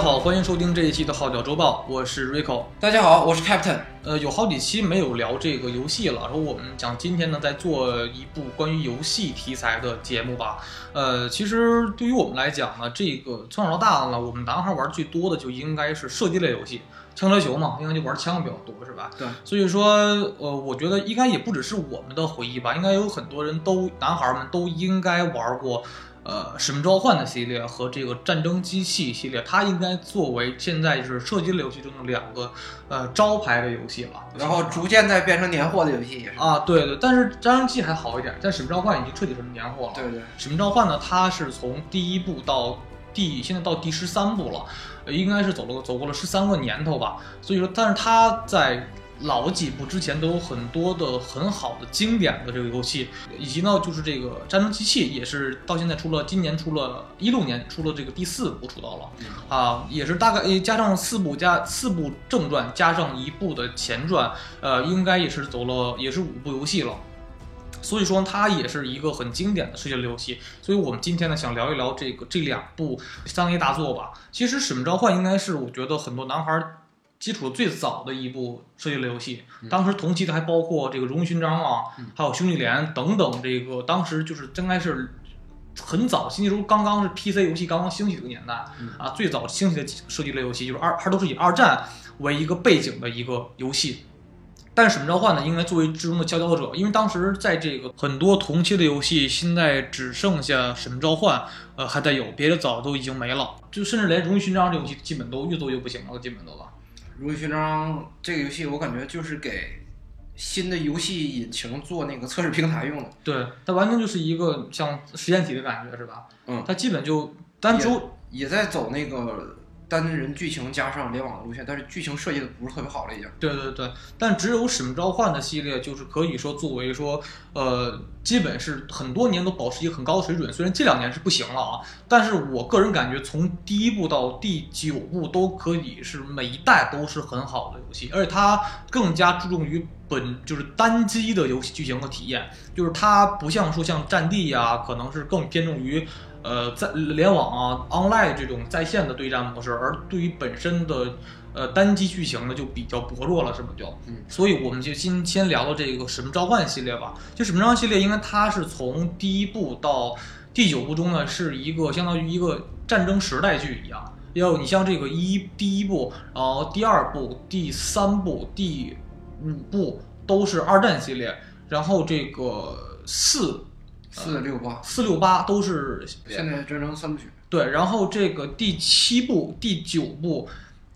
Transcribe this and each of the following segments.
欢迎收听这一期的《号角周报》，我是 Rico。大家好，我是 Captain。呃，有好几期没有聊这个游戏了，然后我们讲今天呢，在做一部关于游戏题材的节目吧。呃，其实对于我们来讲呢，这个从小到大呢，我们男孩玩最多的就应该是射击类游戏，枪车球嘛，应该就玩枪比较多，是吧？对。所以说，呃，我觉得应该也不只是我们的回忆吧，应该有很多人都，男孩们都应该玩过。呃，使命召唤的系列和这个战争机器系列，它应该作为现在就是射击类游戏中的两个呃招牌的游戏了。然后逐渐在变成年货的游戏也是啊，对对。但是战争机还好一点，但使命召唤已经彻底成年货了。对对。使命召唤呢，它是从第一部到第现在到第十三部了，应该是走了走过了十三个年头吧。所以说，但是它在。老几部之前都有很多的很好的经典的这个游戏，以及呢，就是这个战争机器也是到现在出了，今年出了一六年出了这个第四部出道了，啊，也是大概加上四部加四部正传加上一部的前传，呃，应该也是走了也是五部游戏了，所以说它也是一个很经典的世界类游戏，所以我们今天呢想聊一聊这个这两部商业大作吧。其实使命召唤应该是我觉得很多男孩。基础最早的一部射击类游戏，当时同期的还包括这个荣誉勋章啊，还有兄弟连等等。这个当时就是应该是很早，那时候刚刚是 PC 游戏刚刚兴起的年代啊，最早兴起的射击类游戏就是二，它都是以二战为一个背景的一个游戏。但是使命召唤呢，应该作为之中的佼佼者，因为当时在这个很多同期的游戏，现在只剩下使命召唤，呃，还在有，别的早都已经没了，就甚至连荣誉勋章这游戏基本都越做越不行了，基本都了。荣誉勋章这个游戏，我感觉就是给新的游戏引擎做那个测试平台用的。对，它完全就是一个像实验体的感觉，是吧？嗯，它基本就单周也在走那个。单人剧情加上联网的路线，但是剧情设计的不是特别好了，已经。对对对，但只有使命召唤的系列，就是可以说作为说，呃，基本是很多年都保持一个很高的水准。虽然这两年是不行了啊，但是我个人感觉，从第一部到第九部都可以是每一代都是很好的游戏，而且它更加注重于本就是单机的游戏剧情和体验，就是它不像说像战地呀，可能是更偏重于。呃，在联网啊，online 这种在线的对战模式，而对于本身的呃单机剧情呢，就比较薄弱了，是不就？嗯，所以我们就先先聊到这个使命召唤系列吧。就使命召唤系列，因为它是从第一部到第九部中呢，是一个相当于一个战争时代剧一样。要你像这个一第一部，然后第二部、第三部、第五部都是二战系列，然后这个四。四六八，四六八都是现在战争三部曲。对，然后这个第七部、第九部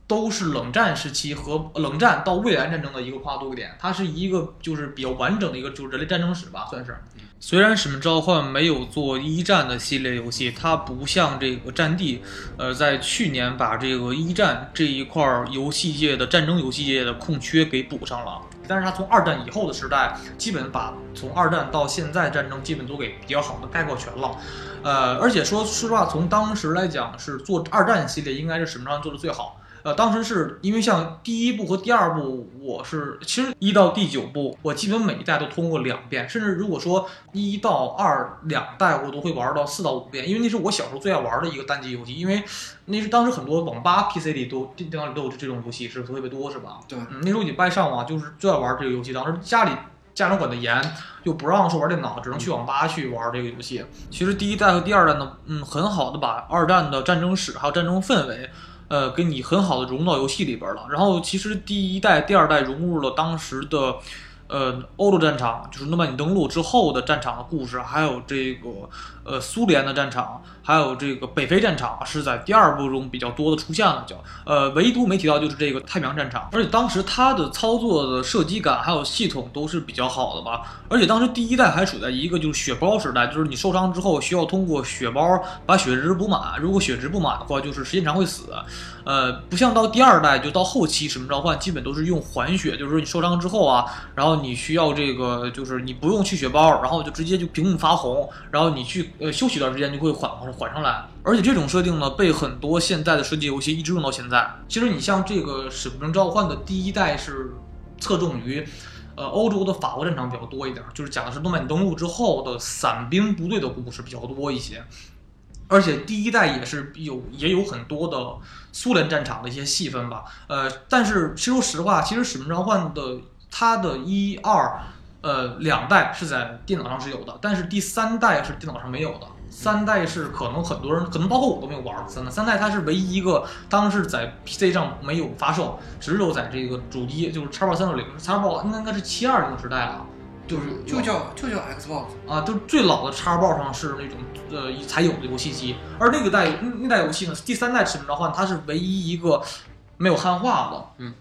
都是冷战时期和冷战到未来战争的一个跨度点，它是一个就是比较完整的一个就是人类战争史吧，算是。虽然使命召唤没有做一战的系列游戏，它不像这个战地，呃，在去年把这个一战这一块游戏界的战争游戏界的空缺给补上了。但是他从二战以后的时代，基本把从二战到现在战争基本都给比较好的概括全了。呃，而且说实话，从当时来讲，是做二战系列应该是使命召唤做的最好。呃，当时是因为像第一部和第二部，我是其实一到第九部，我基本每一代都通过两遍，甚至如果说一到二两代，我都会玩到四到五遍，因为那是我小时候最爱玩的一个单机游戏，因为那是当时很多网吧 PC 里都电脑里都有这种游戏，是特别多，是吧？对，那时候你不爱上网，就是最爱玩这个游戏。当时家里家长管得严，就不让说玩电脑，只能去网吧去玩这个游戏。其实第一代和第二代呢，嗯，很好的把二战的战争史还有战争氛围。呃，给你很好的融到游戏里边了。然后，其实第一代、第二代融入了当时的，呃，欧洲战场，就是诺曼底登陆之后的战场的故事，还有这个。呃，苏联的战场，还有这个北非战场是在第二部中比较多的出现了，叫呃，唯独没提到就是这个太平洋战场。而且当时它的操作的射击感还有系统都是比较好的吧。而且当时第一代还处在一个就是血包时代，就是你受伤之后需要通过血包把血值补满，如果血值不满的话，就是时间长会死。呃，不像到第二代就到后期使命召唤，基本都是用还血，就是说你受伤之后啊，然后你需要这个就是你不用去血包，然后就直接就屏幕发红，然后你去。呃，休息一段时间就会缓缓上来，而且这种设定呢，被很多现在的射击游戏一直用到现在。其实你像这个《使命召唤》的第一代是侧重于，呃，欧洲的法国战场比较多一点，就是讲的是诺曼底登陆之后的散兵部队的故事比较多一些。而且第一代也是有也有很多的苏联战场的一些细分吧。呃，但是其说实话，其实《使命召唤》的它的一二呃两代是在电脑上是有的，但是第三代是电脑上没有的。三代是可能很多人，可能包括我都没有玩过三代。三代它是唯一一个当时在 PC 上没有发售，只有在这个主机，就是 Xbox 三六零、Xbox 那应该是七二零时代了，就是就叫就叫 Xbox 啊，就是最老的 Xbox 上是那种呃才有的游戏机，而那个代那那代游戏呢，第三代使命召唤它是唯一一个没有汉化的，嗯，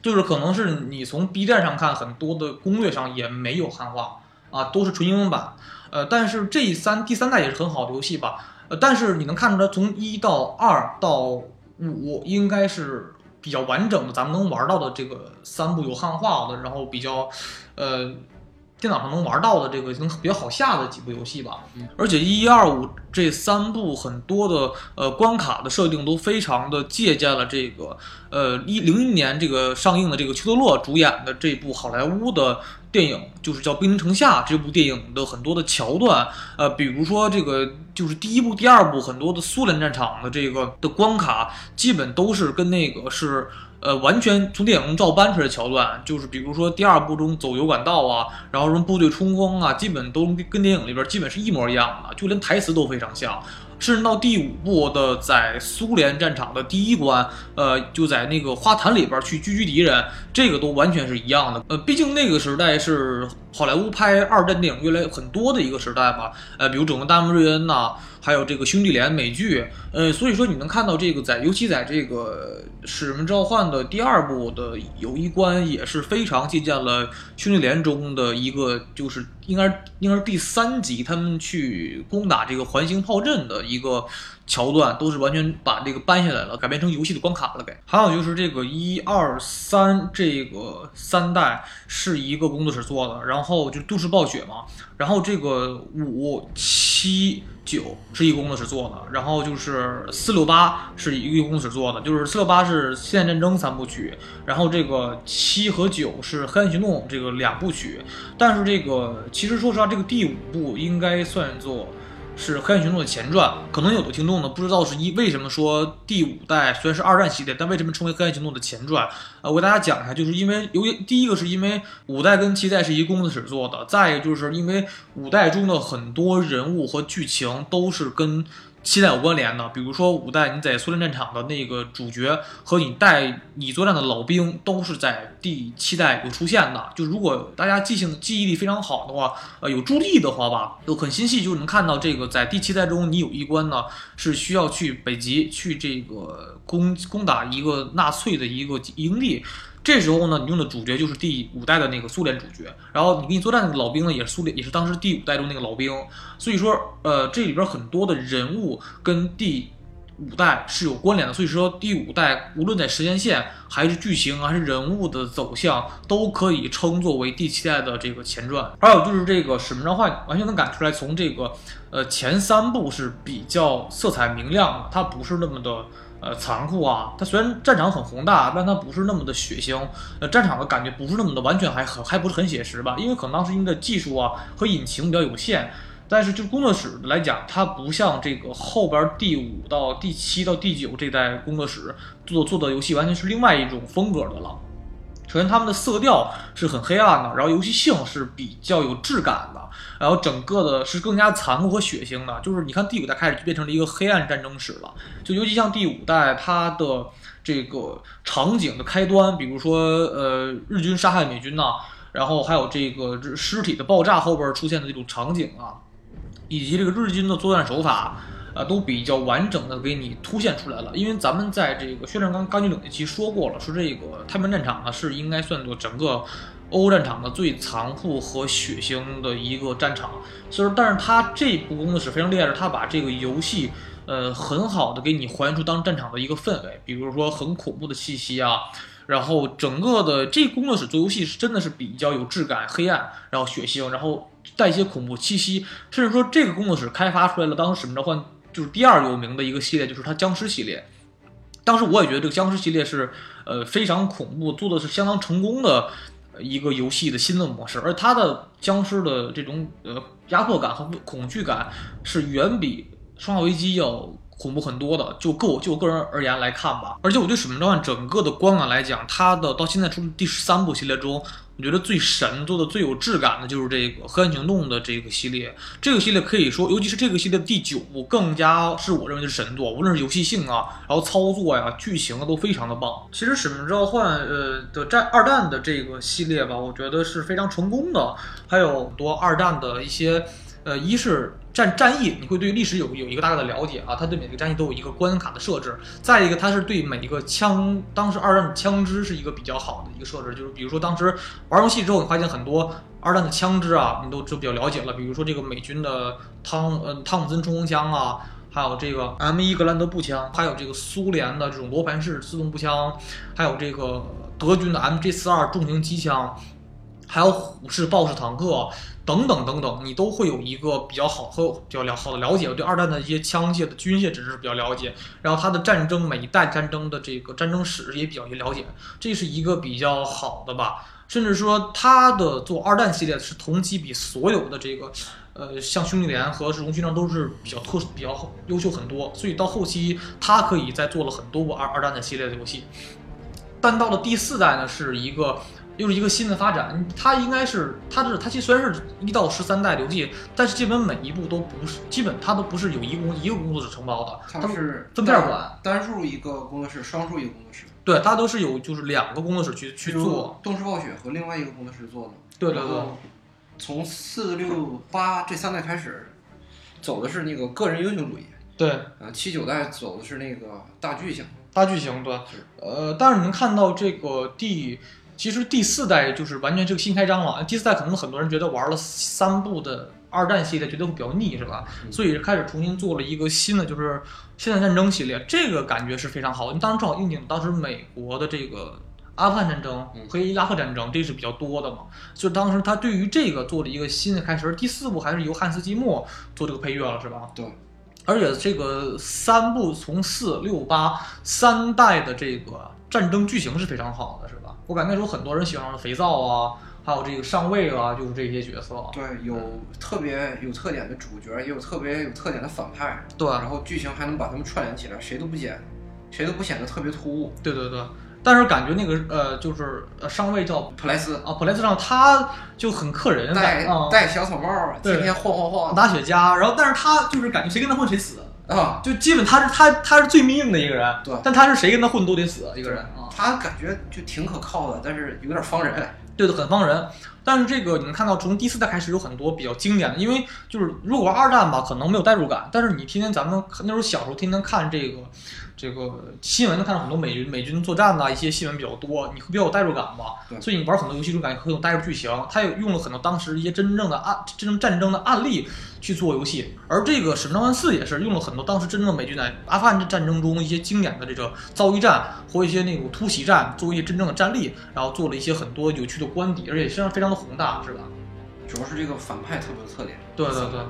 就是可能是你从 B 站上看很多的攻略上也没有汉化啊，都是纯英文版。呃，但是这三第三代也是很好的游戏吧？呃，但是你能看出来，从一到二到五应该是比较完整的，咱们能玩到的这个三部有汉化的，然后比较，呃，电脑上能玩到的这个能比较好下的几部游戏吧。而且一二五这三部很多的呃关卡的设定都非常的借鉴了这个呃一零一年这个上映的这个丘德洛主演的这部好莱坞的。电影就是叫《兵临城下》这部电影的很多的桥段，呃，比如说这个就是第一部、第二部很多的苏联战场的这个的关卡，基本都是跟那个是呃完全从电影中照搬出来的桥段，就是比如说第二部中走油管道啊，然后什么部队冲锋啊，基本都跟电影里边基本是一模一样的，就连台词都非常像。甚至到第五部的在苏联战场的第一关，呃，就在那个花坛里边去狙击敌人，这个都完全是一样的。呃，毕竟那个时代是好莱坞拍二战电影越来很多的一个时代吧。呃，比如《整个大瑞恩》呐，还有这个《兄弟连》美剧。呃，所以说你能看到这个在，尤其在这个《使命召唤》的第二部的有一关也是非常借鉴了《兄弟连》中的一个，就是应该应该是第三集他们去攻打这个环形炮阵的。一个桥段都是完全把这个搬下来了，改编成游戏的关卡了。给还有就是这个一二三这个三代是一个工作室做的，然后就都市暴雪嘛，然后这个五七七九是一个工作室做的，然后就是四六八是一个工作室做的，就是四六八是《现代战争》三部曲，然后这个七和九是《黑暗行动》这个两部曲，但是这个其实说实话，这个第五部应该算作。是《黑暗行动》的前传，可能有的听众呢不知道是一为什么说第五代虽然是二战系列，但为什么称为《黑暗行动》的前传？呃，我给大家讲一下，就是因为由于第一个是因为五代跟七代是一工作室做的，再一个就是因为五代中的很多人物和剧情都是跟。七代有关联的，比如说五代你在苏联战场的那个主角和你带你作战的老兵都是在第七代有出现的。就如果大家记性记忆力非常好的话，呃，有助力的话吧，就很心细，就能看到这个在第七代中，你有一关呢是需要去北极去这个攻攻打一个纳粹的一个营地。这时候呢，你用的主角就是第五代的那个苏联主角，然后你跟你作战的老兵呢，也是苏联，也是当时第五代中那个老兵。所以说，呃，这里边很多的人物跟第五代是有关联的。所以说，第五代无论在时间线还是剧情还是人物的走向，都可以称作为第七代的这个前传。还有就是这个使命召唤，完全能感出来，从这个呃前三部是比较色彩明亮的，它不是那么的。呃，残酷啊！它虽然战场很宏大，但它不是那么的血腥。呃，战场的感觉不是那么的完全，还很还不是很写实吧？因为可能当时因为技术啊和引擎比较有限。但是就工作室来讲，它不像这个后边第五到第七到第九这代工作室做做的游戏，完全是另外一种风格的了。首先，他们的色调是很黑暗的，然后游戏性是比较有质感的，然后整个的是更加残酷和血腥的。就是你看第五代开始就变成了一个黑暗战争史了，就尤其像第五代，它的这个场景的开端，比如说呃日军杀害美军呐，然后还有这个尸体的爆炸后边出现的这种场景啊，以及这个日军的作战手法。啊，都比较完整的给你凸显出来了。因为咱们在这个《血战钢钢锯岭》那期说过了，说这个太平战场呢是应该算作整个欧战场的最残酷和血腥的一个战场。所以说，但是它这部工作室非常厉害，是它把这个游戏呃很好的给你还原出当战场的一个氛围，比如说很恐怖的气息啊，然后整个的这工作室做游戏是真的是比较有质感、黑暗，然后血腥，然后带一些恐怖气息，甚至说这个工作室开发出来了当时使命召唤。就是第二有名的一个系列，就是它僵尸系列。当时我也觉得这个僵尸系列是，呃，非常恐怖，做的是相当成功的一个游戏的新的模式。而它的僵尸的这种呃压迫感和恐惧感是远比生化危机》要恐怖很多的。就个就我个人而言来看吧，而且我对《使命召唤》整个的观感来讲，它的到现在出第十三部系列中，我觉得最神、做的最有质感的就是这个《黑暗行动》的这个系列。这个系列可以说，尤其是这个系列的第九部，更加是我认为是神作，无论是游戏性啊，然后操作呀、剧情啊，都非常的棒。其实《使命召唤》呃的战二战的这个系列吧，我觉得是非常成功的，还有很多二战的一些。呃，一是战战役，你会对历史有有一个大概的了解啊，它对每个战役都有一个关卡的设置。再一个，它是对每一个枪，当时二战的枪支是一个比较好的一个设置，就是比如说当时玩游戏之后，你发现很多二战的枪支啊，你都就比较了解了，比如说这个美军的汤呃汤姆森冲锋枪啊，还有这个 M 一格兰德步枪，还有这个苏联的这种罗盘式自动步枪，还有这个德军的 MG 四二重型机枪，还有虎式豹式坦克。等等等等，你都会有一个比较好和比较了好的了解，我对二战的一些枪械的军械知识比较了解，然后它的战争每一代战争的这个战争史也比较了解，这是一个比较好的吧。甚至说它的做二战系列是同期比所有的这个，呃，像兄弟连和是龙勋章都是比较特殊、比较优秀很多，所以到后期它可以再做了很多部二二战的系列的游戏。但到了第四代呢，是一个。又是一个新的发展，它应该是，它是它其实虽然是一到十三代游戏，但是基本每一步都不是，基本它都不是有一工一个工作室承包的，它是分片管，单数一个工作室，双数一个工作室。对，它都是有就是两个工作室去去做，动视暴雪和另外一个工作室做的。对对对。从四六八这三代开始，走的是那个个人英雄主义。对。啊，七九代走的是那个大剧情。大剧情，对。呃，但是你能看到这个第。其实第四代就是完全是个新开张了。第四代可能很多人觉得玩了三部的二战系列觉得会比较腻，是吧？所以开始重新做了一个新的，就是现代战争系列。这个感觉是非常好。当时正好应景，当时美国的这个阿富汗战争和伊拉克战争，这是比较多的嘛。就当时他对于这个做了一个新的开始。第四部还是由汉斯季默做这个配乐了，是吧？对。而且这个三部从四六八三代的这个战争剧情是非常好的，是吧？我感觉那时候很多人喜欢肥皂啊，还有这个上尉啊，就是这些角色。对，有特别有特点的主角，也有特别有特点的反派。对，然后剧情还能把他们串联起来，谁都不显，谁都不显得特别突兀。对对对。但是感觉那个呃，就是呃上尉叫普莱斯啊，普莱斯上他就很克人，戴戴小草帽，天天晃晃晃，打雪茄。然后，但是他就是感觉谁跟他混谁死啊，就基本他是他他是最命硬的一个人。对，但他是谁跟他混都得死一个人啊。他感觉就挺可靠的，但是有点方人。对的，很方人。但是这个你能看到，从第四代开始有很多比较经典的，因为就是如果二战吧，可能没有代入感。但是你天天咱们那时候小时候天天看这个。这个新闻能看到很多美军美军作战的一些新闻比较多，你会比较有代入感吧？所以你玩很多游戏中感觉很有代入剧情。他也用了很多当时一些真正的案、真正战争的案例去做游戏。而这个《使命召唤四》也是用了很多当时真正的美军在阿富汗战争中一些经典的这个遭遇战或一些那种突袭战，作为一些真正的战例，然后做了一些很多有趣的官邸，而且非常非常的宏大，是吧？主要是这个反派特别有特点。对对对，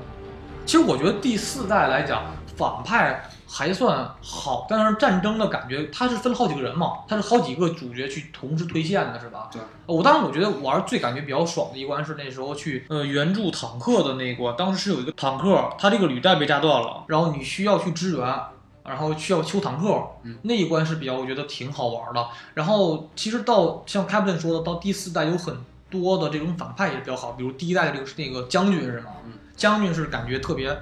其实我觉得第四代来讲，反派。还算好，但是战争的感觉，它是分了好几个人嘛，它是好几个主角去同时推线的，是吧？对。我当时我觉得玩最感觉比较爽的一关是那时候去呃援助坦克的那一关，当时是有一个坦克，它这个履带被炸断了，然后你需要去支援，然后需要修坦克，那一关是比较我觉得挺好玩的。然后其实到像 Captain 说的，到第四代有很多的这种反派也是比较好，比如第一代的这个是那个将军是吗？将军是感觉特别。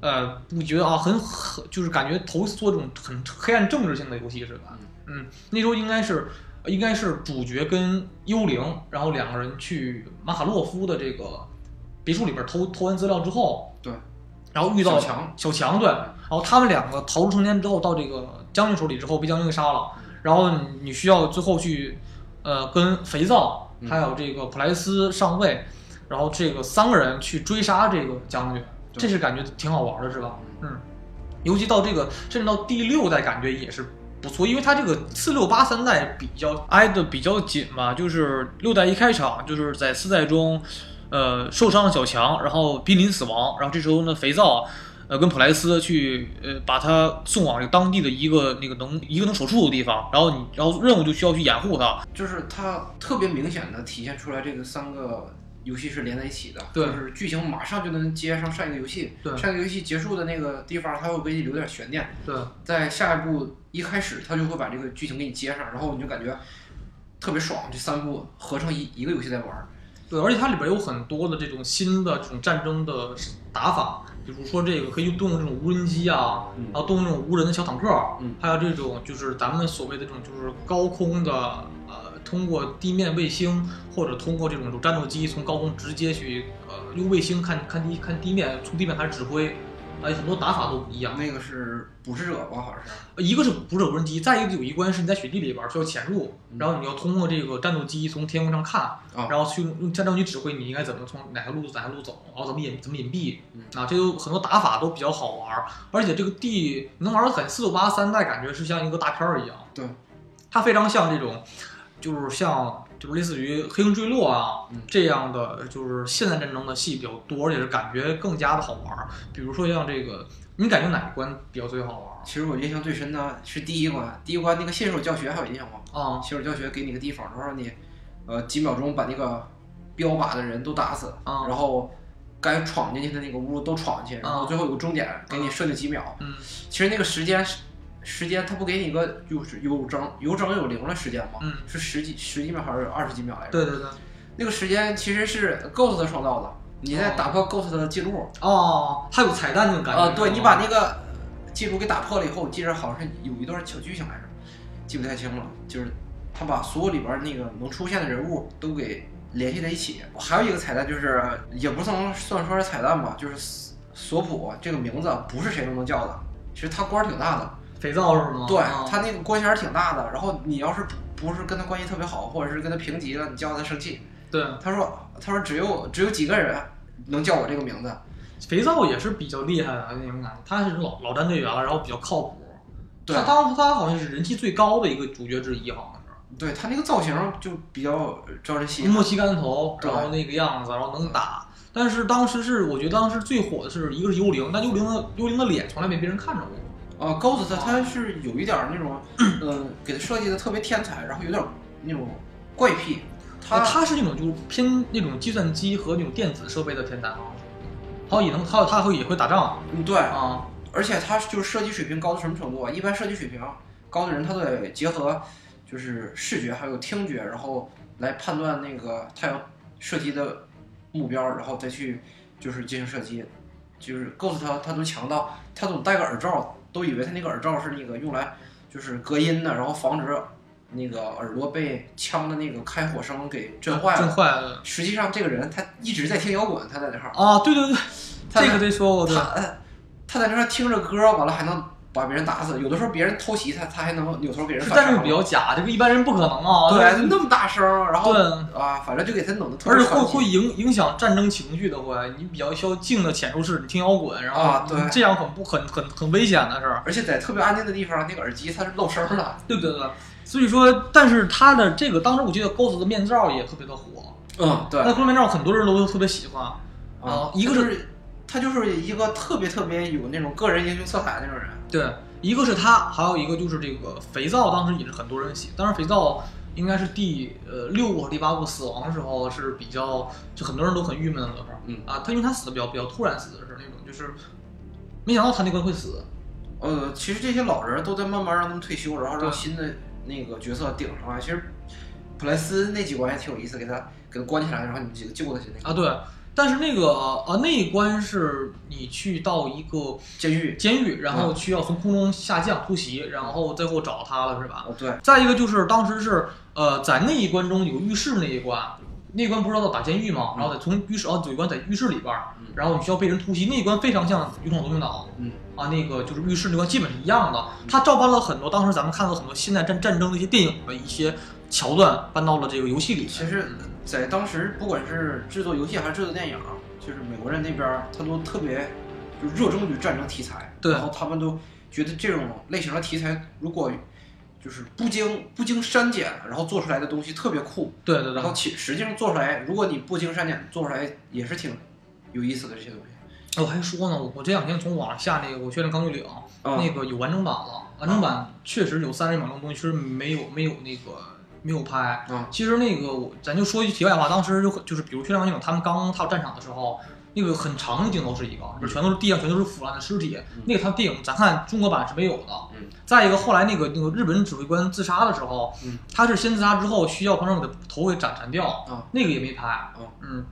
呃，你觉得啊，很很就是感觉头一次做这种很黑暗政治性的游戏是吧？嗯，那时候应该是应该是主角跟幽灵，然后两个人去马卡洛夫的这个别墅里边偷偷完资料之后，对，然后遇到小强，小强对，然后他们两个逃出成天之后到这个将军手里之后被将军给杀了，然后你需要最后去呃跟肥皂还有这个普莱斯上尉，然后这个三个人去追杀这个将军。这是感觉挺好玩的，是吧？嗯，尤其到这个，甚至到第六代，感觉也是不错，因为它这个四六八三代比较挨得比较紧嘛。就是六代一开场，就是在四代中，呃，受伤的小强，然后濒临死亡，然后这时候呢，肥皂，呃，跟普莱斯去，呃，把他送往这个当地的一个那个能一个能手术的地方，然后你，然后任务就需要去掩护他，就是他特别明显的体现出来这个三个。游戏是连在一起的，对。就是剧情马上就能接上上一个游戏，对。上一个游戏结束的那个地方，它会给你留点悬念，对，在下一步一开始，它就会把这个剧情给你接上，然后你就感觉特别爽，这三部合成一一个游戏在玩儿。对，而且它里边有很多的这种新的这种战争的打法，比如说这个可以动用这种无人机啊，嗯。然后动用这种无人的小坦克，嗯。还有这种就是咱们所谓的这种就是高空的呃，通过地面卫星或者通过这种战斗机从高空直接去呃用卫星看看地看地面，从地面开始指挥，哎，很多打法都不一样。那个是捕食者吧，好像是。一个是捕食者无人机，再一个有一关是你在雪地里边需要潜入，嗯然后你要通过这个战斗机从天空上看，啊然后去用用战斗机指挥你应该怎么从哪条路哪条路走，然后怎么隐怎么隐蔽嗯，啊，这有很多打法都比较好玩儿，而且这个地能玩的很四六八三代，感觉是像一个大片儿一样，对，它非常像这种，就是像就是类似于《黑鹰坠落》啊、嗯这样的，就是现代战争的戏比较多，而且是感觉更加的好玩儿。比如说像这个，你感觉哪一关比较最好玩儿其实我印象最深的是第一关，第一关那个新手教学还有印象吗？啊？新手教学给你个地方，然后让你，呃，几秒钟把那个标靶的人都打死，啊然后该闯进去的那个屋都闯进去，然后最后有个终点，给你设定几秒。嗯其实那个时间是时间，它不给你一个就是有整有整有零的时间吗？嗯，是十几十几秒还是二十几秒来着？对对对。那个时间其实是 Ghost 创造的，你在打破 Ghost 的记录。哦，它有彩蛋那种感觉。啊，对你把那个记录给打破了以后，我记着好像是有一段小剧情来着，记不太清了。就是他把所有里边那个能出现的人物都给联系在一起。还有一个彩蛋就是，也不能算说是彩蛋吧，就是索索普这个名字不是谁都能叫的，其实他官儿挺大的，肥皂是吗？对啊他那个官衔儿挺大的。然后你要是不是跟他关系特别好，或者是跟他平级了，你叫他生气。对，他说他说只有只有几个人能叫我这个名字。肥皂也是比较厉害的那种感觉，他是老老战队员了，然后比较靠谱。对他当他好像是人气最高的一个主角之一，好像是。对他那个造型就比较招人喜欢。墨西干头，然后那个样子，然后能打。但是当时是，我觉得当时最火的是一个是幽灵，但幽灵的幽灵的脸从来没别人看着过。啊，Ghost 他是有一点儿那种，嗯、给他设计的特别天才，然后有点儿那种怪癖。他呃他是那种就是偏那种计算机和那种电子设备的天才啊，他也能他他会也会打仗嗯对，啊，而且他就是设计水平高到什么程度啊？一般设计水平高的人，他都得结合就是视觉还有听觉，然后来判断那个他要射击的目标，然后再去就是进行射击。就是 Ghost 他他都强到他总戴个耳罩，都以为他那个耳罩是那个用来就是隔音的，然后防止那个耳朵被枪的那个开火声给震坏了。震坏了实际上这个人他一直在听摇滚，他在那块儿，啊！对对对，他这个得说过对他。呃他在那块儿听着歌，完了还能把别人打死。有的时候别人偷袭他，他还能扭头给人但是比较假，这个一般人不可能啊。对，那么大声，然后对啊，反正就给他弄得特别而且会。会影影响战争情绪的，会你比较需要静的潜入式，你听摇滚，然后啊对这样很不很很很危险的事儿。而且在特别安静的地方，那个耳机它是漏声的。对不对，所以说，但是他的这个当时我记得 Ghost 的面罩也特别的火，嗯，对那 Ghost 面罩很多人都特别喜欢。啊，一个是是他就是一个特别特别有那种个人英雄色彩的那种人。对，一个是他，还有一个就是这个肥皂，当时也是很多人洗。当时肥皂应该是第呃六部和第八部死亡的时候是比较，就很多人都很郁闷的时候。嗯啊，他因为他死的比较比较突然死的是那种，就是没想到他那个会死。呃，其实这些老人都在慢慢让他们退休，然后让新的那个角色顶上来。其实普莱斯那几关还挺有意思，给他给他关起来，然后你们几个救他去那个啊，对。但是那个呃那一关是你去到一个监狱。监狱，然嗯后需要从空中下降突袭，然后最后找他了，是吧？哦，对，再一个就是当时是呃在那一关中有浴室那一关，那一关不是要打监狱吗？然后得从浴室哦有一关在浴室里边然后你需要被人突袭，那一关非常像《勇闯夺命岛》嗯啊，那个就是浴室那关基本是一样的，它照搬了很多当时咱们看到很多现代战战争的一些电影的一些桥段搬到了这个游戏里。其实，在当时不管是制作游戏还是制作电影，就是美国人那边儿他都特别就热衷于战争题材，对然后他们都觉得这种类型的题材如果就是不经不经删减，然后做出来的东西特别酷，对对对然后，其实际上做出来，如果你不经删减做出来也是挺有意思的这些东西。我还说呢，我我这两天从网上下那个《我确认钢锯岭》，啊那个有完整版了，完整版确实有三十秒钟的东西是没有没有那个没有拍。嗯其实那个我咱就说一句题外话，当时就就是比如血战王那种他们刚踏入战场的时候。那个很长的镜头是一个，就是全都是地上全都是腐烂的尸体。嗯那个他电影咱看中国版是没有的。嗯再一个，后来那个那个日本指挥官自杀的时候，嗯他是先自杀之后需要旁边给他头给斩斩掉，啊那个也没拍。哦嗯，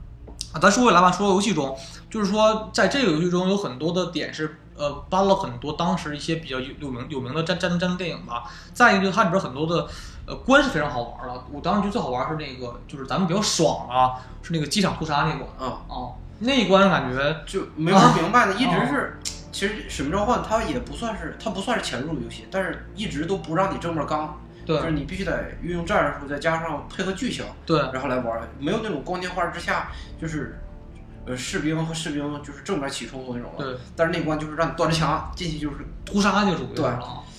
啊，咱说回来吧，说游戏中，就是说在这个游戏中有很多的点是呃搬了很多当时一些比较有有名有名的战战争战争电影吧。再一个就是它里边很多的呃关是非常好玩的。我当时觉得最好玩是那个就是咱们比较爽啊，是那个机场屠杀那关啊，啊，那一关感觉就没玩明白呢，一直哦是。其实《使命召唤》它也不算是，它不算是潜入游戏，但是一直都不让你正面刚，就是你必须得运用战术，再加上配合剧情，对然后来玩儿，没有那种光天化日之下，就是，呃，士兵和士兵就是正面起冲突那种的。对，但是那关就是让你端着枪进去，就是，屠杀就属于是对。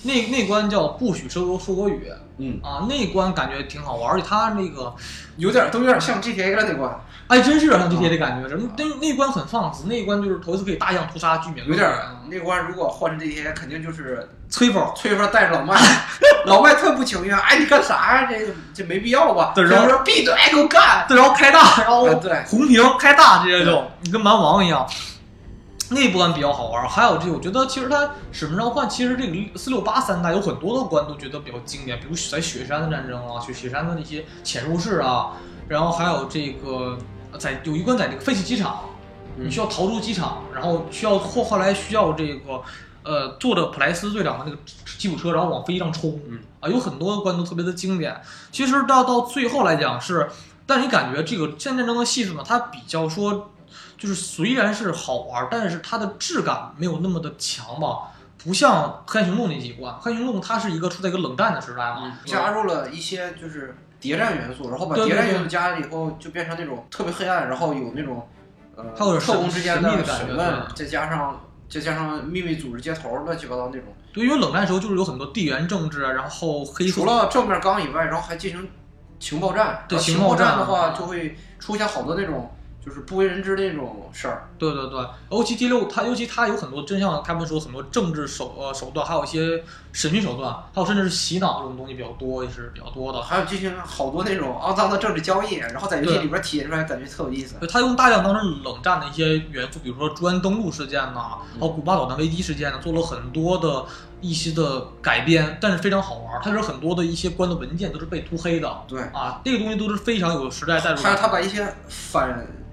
那那关叫不许说说国语嗯，啊，那关感觉挺好玩，而且它那个有点都有点像 GTA 了那关，哎，真是有点像 GTA 的感觉，什么那那关很放肆，那一关就是头一次可以大量屠杀居民，有点儿那关如果换成 GTA，肯定就是催风。崔佛带着老麦，老麦特不情愿，哎，你干啥呀？这这没必要吧？对然后说闭嘴，给我干！对，然后开大，然后啊对红屏开大，直接就你跟蛮王一样。那关比较好玩，还有这个，我觉得其实它《使命召唤》其实这个四六八三代有很多的关都觉得比较经典，比如在雪山的战争啊，雪雪山的那些潜入式啊，然后还有这个在有一关在那个废弃机场，嗯你需要逃出机场，然后需要后后来需要这个呃坐着普莱斯队长的那个吉普车，然后往飞机上冲，嗯。啊，有很多的关都特别的经典。其实到到最后来讲是，但你感觉这个《现代战争》的系数呢，它比较说，就是虽然是好玩，但是它的质感没有那么的强吧。不像《黑暗行动》那几关，《黑暗行动》它是一个处在一个冷战的时代嘛，加入了一些就是谍战元素，然后把谍战元素加了以后，就变成那种特别黑暗，然后有那种呃还有点特工之间的审问，再加上再加上秘密组织接头，乱七八糟那种。对，因为冷战时候就是有很多地缘政治啊，然后黑除了正面刚以外，然后还进行情报战。对情报战的话，啊就会出现好多那种就是不为人知的那种事儿。对对对，尤其第六，它尤其它有很多，真像他们说很多政治手呃手段，还有一些审讯手段，还有甚至是洗脑这种东西比较多，也是比较多的。还有进行好多那种肮脏的政治交易，然后在游戏里边体现出来，感觉特有意思。对，它用大量当时冷战的一些元素，比如说朱安登陆事件呐、还有古巴导弹危机事件呢，做了很多的一些的改编，但是非常好玩。它有很多的一些关的文件都是被涂黑的对，啊，这个东西都是非常有时代代入还有感。他把一些反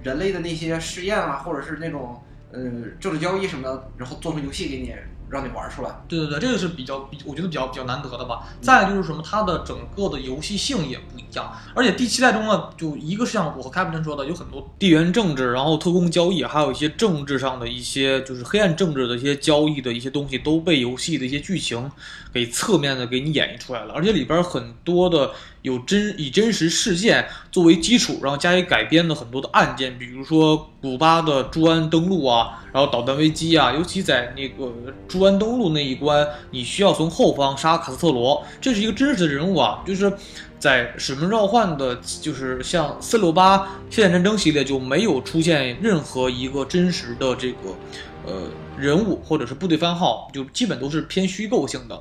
人类的那些试验啊，或者是那种呃政治交易什么的，然后做成游戏给你，让你玩出来。对对对，这个是比较比，我觉得比较比较难得的吧。再就是什么，它的整个的游戏性也不一样，而且第七代中呢，就一个是像我和 Captain 说的，有很多地缘政治，然后特工交易，还有一些政治上的一些就是黑暗政治的一些交易的一些东西，都被游戏的一些剧情给侧面的给你演绎出来了，而且里边很多的有真以真实事件作为基础，然后加以改编的很多的案件，比如说古巴的朱安登陆啊，然后导弹危机啊，尤其在那个朱安登陆那一关，你需要从后方杀卡斯特罗，这是一个真实的人物啊，就是在《使命召唤》的，就是像四六八现代战争系列就没有出现任何一个真实的这个呃人物或者是部队番号，就基本都是偏虚构性的。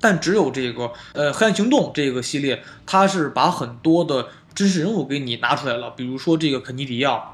但只有这个呃《黑暗行动》这个系列，它是把很多的真实人物给你拿出来了，比如说这个肯尼迪啊，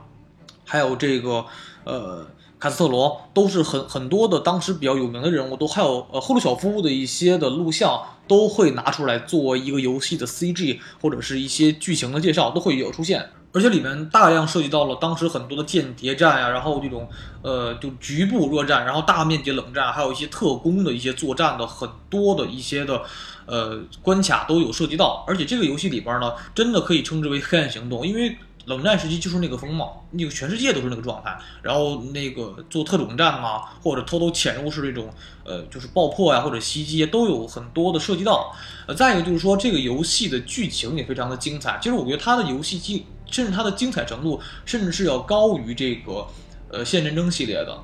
还有这个呃卡斯特罗，都是很很多的当时比较有名的人物，都还有呃赫鲁晓夫的一些的录像都会拿出来作为一个游戏的 CG 或者是一些剧情的介绍，都会有出现。而且里面大量涉及到了当时很多的间谍战呀、然后这种呃就局部热战，然后大面积冷战，还有一些特工的一些作战的很多的一些的呃关卡都有涉及到。而且这个游戏里边呢，真的可以称之为黑暗行动，因为冷战时期就是那个风貌，那个全世界都是那个状态。然后那个做特种战啊，或者偷偷潜入式这种呃就是爆破呀、或者袭击都有很多的涉及到。呃，再一个就是说这个游戏的剧情也非常的精彩。其实我觉得它的游戏机，甚至它的精彩程度，甚至是要高于这个呃《现代战争》系列的。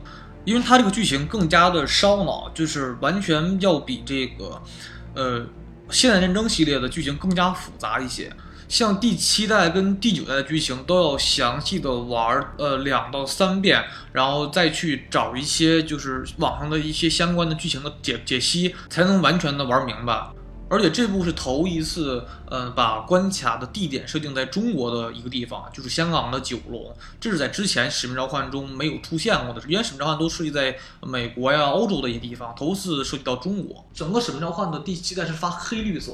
因为它这个剧情更加的烧脑，就是完全要比这个，呃，现代战争系列的剧情更加复杂一些。像第七代跟第九代的剧情都要详细的玩儿，呃，两到三遍，然后再去找一些就是网上的一些相关的剧情的解解析，才能完全的玩明白。而且这部是头一次，呃，把关卡的地点设定在中国的一个地方，就是香港的九龙。这是在之前《使命召唤》中没有出现过的，原《使命召唤》都设计在美国呀、欧洲的一些地方，头次涉及到中国。整个《使命召唤》的第七代是发黑绿色，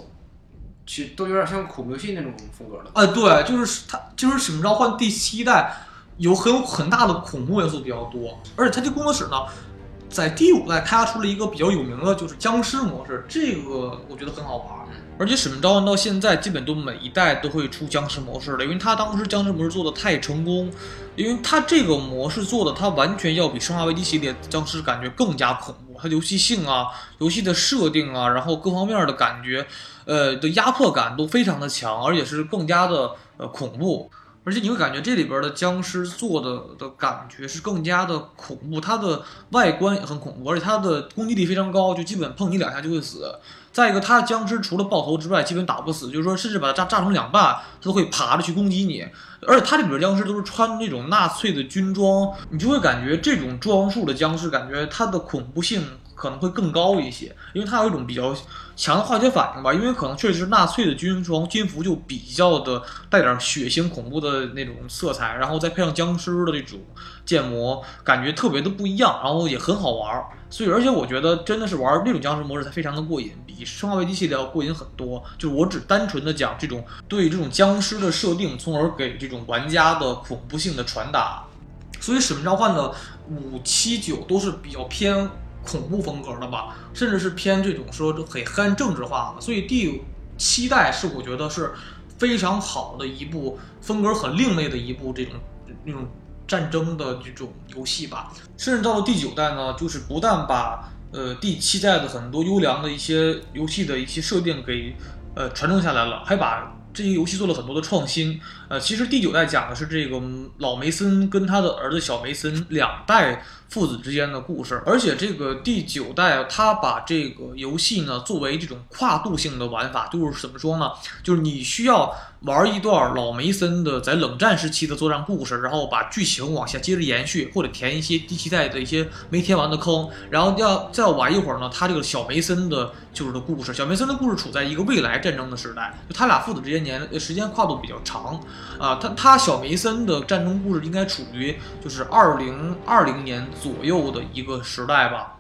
其实都有点像恐怖游戏那种风格的。哎，对，就是它，就是《使命召唤》第七代有很有很大的恐怖元素比较多，而且它这工作室呢。在第五代开发出了一个比较有名的，就是僵尸模式，这个我觉得很好玩。而且《使命召唤》到现在基本都每一代都会出僵尸模式了，因为它当时僵尸模式做的太成功，因为它这个模式做的，它完全要比《生化危机》系列僵尸感觉更加恐怖，它游戏性啊、游戏的设定啊，然后各方面的感觉，呃的压迫感都非常的强，而且是更加的呃恐怖。而且你会感觉这里边的僵尸做的的感觉是更加的恐怖，它的外观也很恐怖，而且它的攻击力非常高，就基本碰你两下就会死。再一个，它的僵尸除了爆头之外，基本打不死，就是说甚至把它炸炸成两半，它都会爬着去攻击你。而且它这里边僵尸都是穿那种纳粹的军装，你就会感觉这种装束的僵尸感觉它的恐怖性。可能会更高一些，因为它有一种比较强的化学反应吧。因为可能确实纳粹的军装军服就比较的带点血腥恐怖的那种色彩，然后再配上僵尸的这种建模，感觉特别的不一样，然后也很好玩。所以，而且我觉得真的是玩那种僵尸模式才非常的过瘾，比生化危机系列要过瘾很多。就是我只单纯的讲这种对这种僵尸的设定，从而给这种玩家的恐怖性的传达。所以，使命召唤的五七九都是比较偏。恐怖风格的吧，甚至是偏这种说很黑政治化的，所以第七代是我觉得是非常好的一部风格很另类的一部这种那种战争的这种游戏吧。甚至到了第九代呢，就是不但把呃第七代的很多优良的一些游戏的一些设定给呃传承下来了，还把这些游戏做了很多的创新。呃，其实第九代讲的是这个老梅森跟他的儿子小梅森两代。父子之间的故事，而且这个第九代，他把这个游戏呢作为这种跨度性的玩法，就是怎么说呢？就是你需要玩一段老梅森的在冷战时期的作战故事，然后把剧情往下接着延续，或者填一些第七代的一些没填完的坑，然后要再玩一会儿呢，他这个小梅森的就是的故事。小梅森的故事处在一个未来战争的时代，就他俩父子之间年时间跨度比较长啊。他他小梅森的战争故事应该处于就是二零二零年。左右的一个时代吧，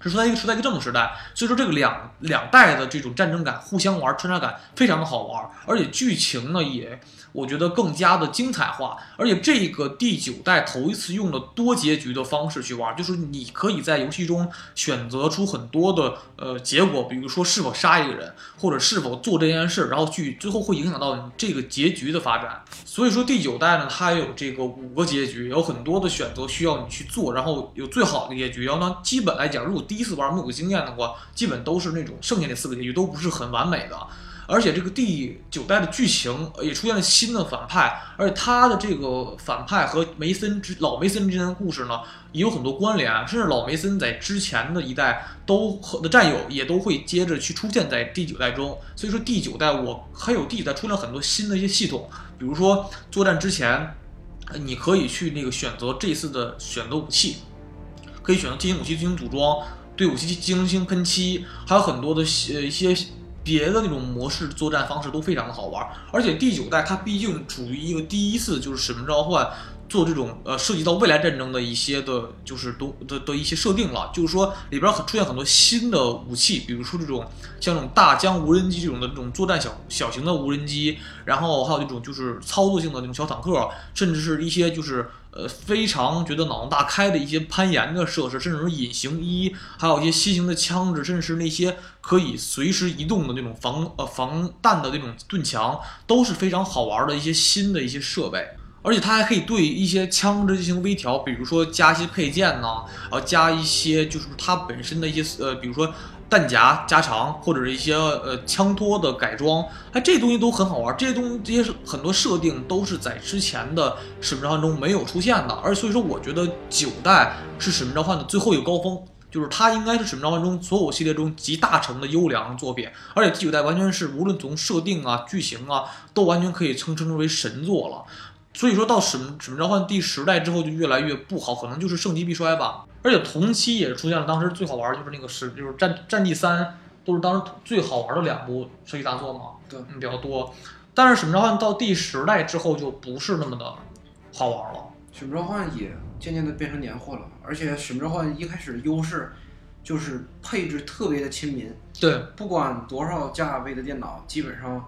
是说在一个时代一个这种时代，所以说这个两两代的这种战争感互相玩穿插感非常的好玩，而且剧情呢也。我觉得更加的精彩化，而且这个第九代头一次用了多结局的方式去玩，就是你可以在游戏中选择出很多的呃结果，比如说是否杀一个人，或者是否做这件事，然后去最后会影响到你这个结局的发展。所以说第九代呢，它有这个五个结局，有很多的选择需要你去做，然后有最好的结局。然后呢，基本来讲，如果第一次玩没有经验的话，基本都是那种剩下那四个结局都不是很完美的。而且这个第九代的剧情也出现了新的反派，而且他的这个反派和梅森之老梅森之间的故事呢，也有很多关联，甚至老梅森在之前的一代都和的战友也都会接着去出现在第九代中。所以说第九代我还有第九代出现了很多新的一些系统，比如说作战之前，你可以去那个选择这次的选择武器，可以选择进行武器进行组装，对武器进行喷漆，还有很多的呃一些。别的那种模式作战方式都非常的好玩，而且第九代它毕竟处于一个第一次就是使命召唤做这种呃涉及到未来战争的一些的，就是都的的一些设定了，就是说里边很出现很多新的武器，比如说这种像这种大疆无人机这种的这种作战小小型的无人机，然后还有这种就是操作性的那种小坦克，甚至是一些就是。呃，非常觉得脑洞大开的一些攀岩的设施，甚至是隐形衣，还有一些新型的枪支，甚至是那些可以随时移动的那种防呃防弹的那种盾墙，都是非常好玩的一些新的一些设备。而且它还可以对一些枪支进行微调，比如说加一些配件呢，然后加一些就是它本身的一些呃，比如说。弹夹加长，或者是一些呃枪托的改装，哎，这些东西都很好玩。这些东西，这些是很多设定都是在之前的使命召唤中没有出现的。而所以说，我觉得九代是使命召唤的最后一个高峰，就是它应该是使命召唤中所有系列中集大成的优良作品。而且第九代完全是无论从设定啊、剧情啊，都完全可以称称之为神作了。所以说到使命使命召唤第十代之后就越来越不好，可能就是盛极必衰吧。而且同期也出现了当时最好玩就是那个是就是战战地三都是当时最好玩的两部射击大作嘛，对嗯，比较多。但是《使命召唤》到第十代之后就不是那么的好玩了。使命召唤也渐渐的变成年货了，而且使命召唤一开始的优势就是配置特别的亲民，对，不管多少价位的电脑，基本上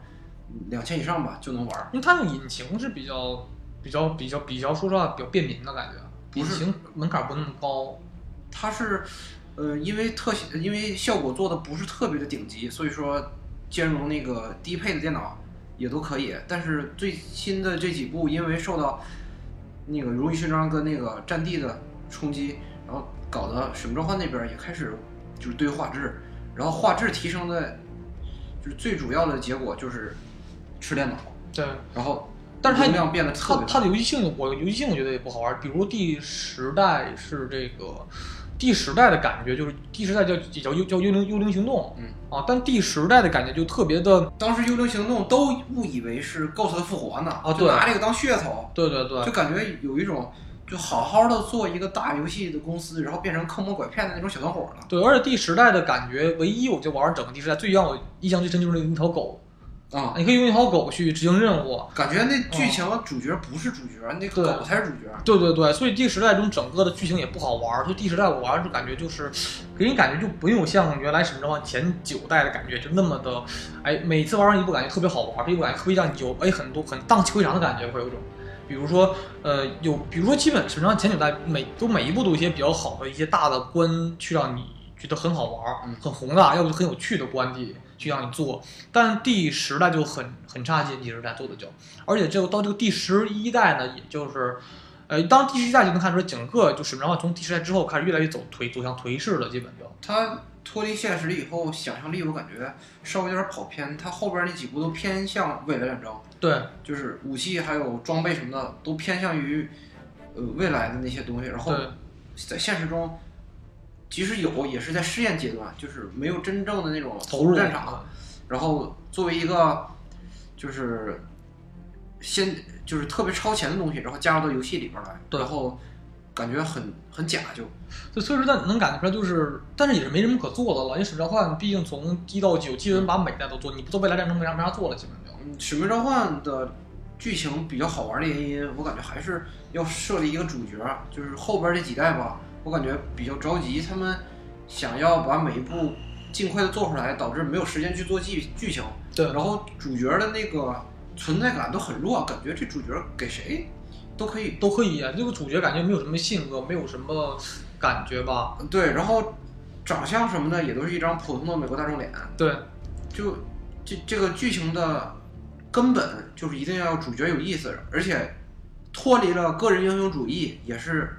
两千以上吧就能玩。因为它那个引擎是比较、比较、比较、比较，说实话比较便民的感觉，引擎门槛不那么高。它是，呃，因为特效，因为效果做的不是特别的顶级，所以说兼容那个低配的电脑也都可以。但是最新的这几部，因为受到那个《荣誉勋章》跟那个《战地》的冲击，然后搞得《使命召唤》那边也开始就是对画质，然后画质提升的，就是最主要的结果就是吃电脑，对，然后但是它容量变得特别。它它的游戏性，我游戏性我觉得也不好玩。比如第十代是这个，第十代的感觉就是第十代叫叫幽叫幽灵幽灵行动，嗯。啊，但第十代的感觉就特别的，当时《幽灵行动》都误以为是 Ghost 的复活呢，啊对就拿这个当噱头。对对对。就感觉有一种就好好的做一个大游戏的公司，然后变成坑蒙拐骗的那种小团伙了。对，而且第十代的感觉，唯一我就玩整个第十代最让我印象最深就是那条狗，啊、你可以用一条狗去执行任务。感觉那剧情主角不是主角，那个狗才是主角。对对对，所以第十代中整个的剧情也不好玩，所以第十代我玩就感觉就是，给人感觉就不用像原来《使命召唤》前九代的感觉就那么的，哎，每次玩完一部感觉特别好玩，这一部感觉特别让你有哎很多很荡气回肠的感觉，会有一种。比如说，呃，有，比如说，基本使命召唤前九代每都每一部都有一些比较好的一些大的关，去让你觉得很好玩，嗯很宏大，要不就很有趣的关地去让你做。但第十代就很很差劲，第十代做的就，而且这个到这个第十一代呢，也就是，呃，当第十一代就能看出来，整个就使命召唤从第十代之后开始越来越走颓走向颓势了，基本就。它脱离现实以后，想象力我感觉稍微有点跑偏。它后边那几部都偏向未来战争，对就是武器还有装备什么的都偏向于呃未来的那些东西。然后在现实中，即使有，也是在试验阶段，就是没有真正的那种投入战场。然后作为一个就是先就是特别超前的东西，然后加入到游戏里边来，对然后感觉很很假就。就所以说但能感觉出来，就是，但是也是没什么可做的了，因为使命召唤毕竟从一到九基本把每代都做，你不做未来战争没啥没啥做了，基本就。嗯，使命召唤的剧情比较好玩的原因，我感觉还是要设立一个主角，就是后边这几代吧，我感觉比较着急，他们想要把每一部尽快的做出来，导致没有时间去做剧剧情，对然后主角的那个存在感都很弱，感觉这主角给谁都可以。都可以啊，这个主角感觉没有什么性格，没有什么感觉吧？对，然后长相什么的也都是一张普通的美国大众脸，对，就这这个剧情的根本就是一定要主角有意思，而且脱离了个人英雄主义也是，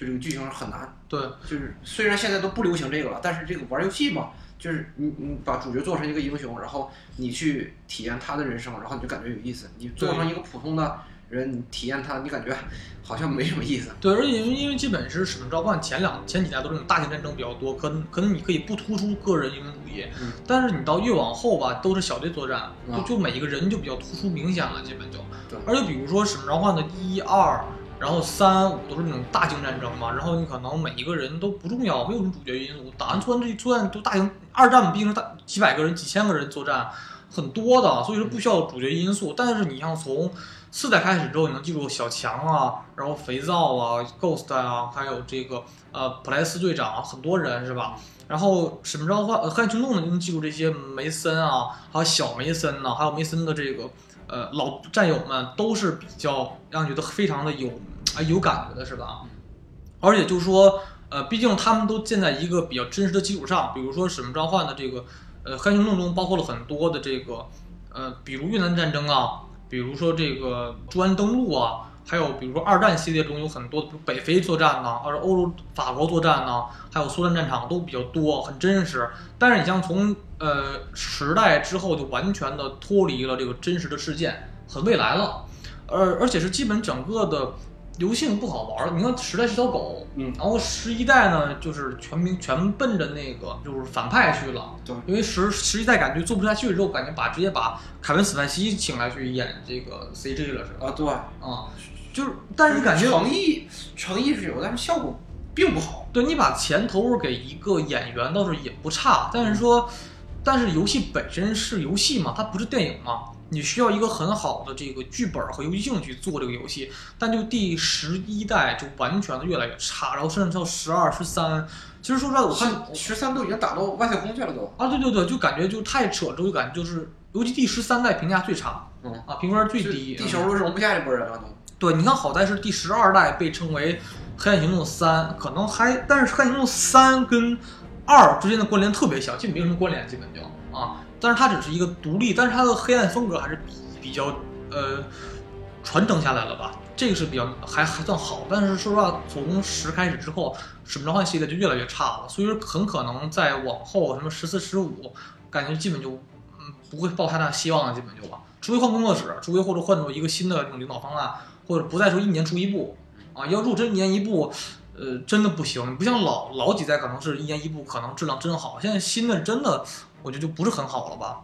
就这个剧情很难。对，就是虽然现在都不流行这个了，但是这个玩游戏嘛，就是你你把主角做成一个英雄，然后你去体验他的人生，然后你就感觉有意思。你做成一个普通的人，你体验他，你感觉好像没什么意思。对，而且因为基本是使命召唤前两前几代都是那种大型战争比较多，可能可能你可以不突出个人英雄主义，嗯但是你到越往后吧，都是小队作战，就啊就每一个人就比较突出明显了，基本就。对而且比如说使命召唤的一二，然后三五都是那种大型战争嘛，然后你可能每一个人都不重要，没有什么主角因素，打完作战这作战都大型二战毕竟是大几百个人、几千个人作战，很多的，所以说不需要主角因素。但是你像从四代开始之后，你能记住小强啊，然后肥皂啊、Ghost 啊，还有这个呃普莱斯队长，很多人是吧？然后使命召唤、黑暗行动呢，就能记住这些梅森啊，还有小梅森呐、还有梅森的这个呃老战友们，都是比较让你觉得非常的有啊、有感觉的是吧？而且就是说，呃，毕竟他们都建在一个比较真实的基础上，比如说使命召唤的这个呃黑暗行动中包括了很多的这个呃，比如越南战争啊，比如说这个朱安登陆啊。还有，比如说二战系列中有很多，北非作战呐，或者欧洲法国作战呐，还有苏联战场都比较多，很真实。但是你像从呃时代之后，就完全的脱离了这个真实的事件，很未来了，而而且是基本整个的游戏性不好玩儿。你看时代是条狗，嗯然后十一代呢就是全民全奔着那个就是反派去了，对因为十十一代感觉做不下去之后，感觉把直接把凯文史派西请来去演这个 CG 了，是吧？啊，对，啊，就是但是感觉诚意诚意是有，但是效果并不好。对你把钱投入给一个演员倒是也不差，但是说，但是游戏本身是游戏嘛，它不是电影嘛，你需要一个很好的这个剧本和游戏性去做这个游戏。但就第十一代就完全的越来越差，然后甚至到十二、十三，其实说实在的，我看十三都已经打到外太空去了都。啊，对对对，就感觉就太扯了，就感觉就是，尤其第十三代评价最差，嗯啊，评分最低，地球都容不下这波人了都。对，你看，好在是第十二代被称为《黑暗行动三》，可能还，但是《黑暗行动三》跟二之间的关联特别小，基本没有什么关联，基本就啊，但是它只是一个独立，但是它的黑暗风格还是比比较呃传承下来了吧，这个是比较还还算好，但是说实话，从十开始之后，《使命召唤》系列就越来越差了，所以说很可能在往后什么十四、十五，感觉基本就嗯不会抱太大希望了，基本就吧，除非换工作室，除非或者换做一个新的这种领导方案。或者不再说一年出一部，啊，要入真一年一部，呃，真的不行。不像老老几代可能是一年一部，可能质量真好。现在新的真的，我觉得就不是很好了吧。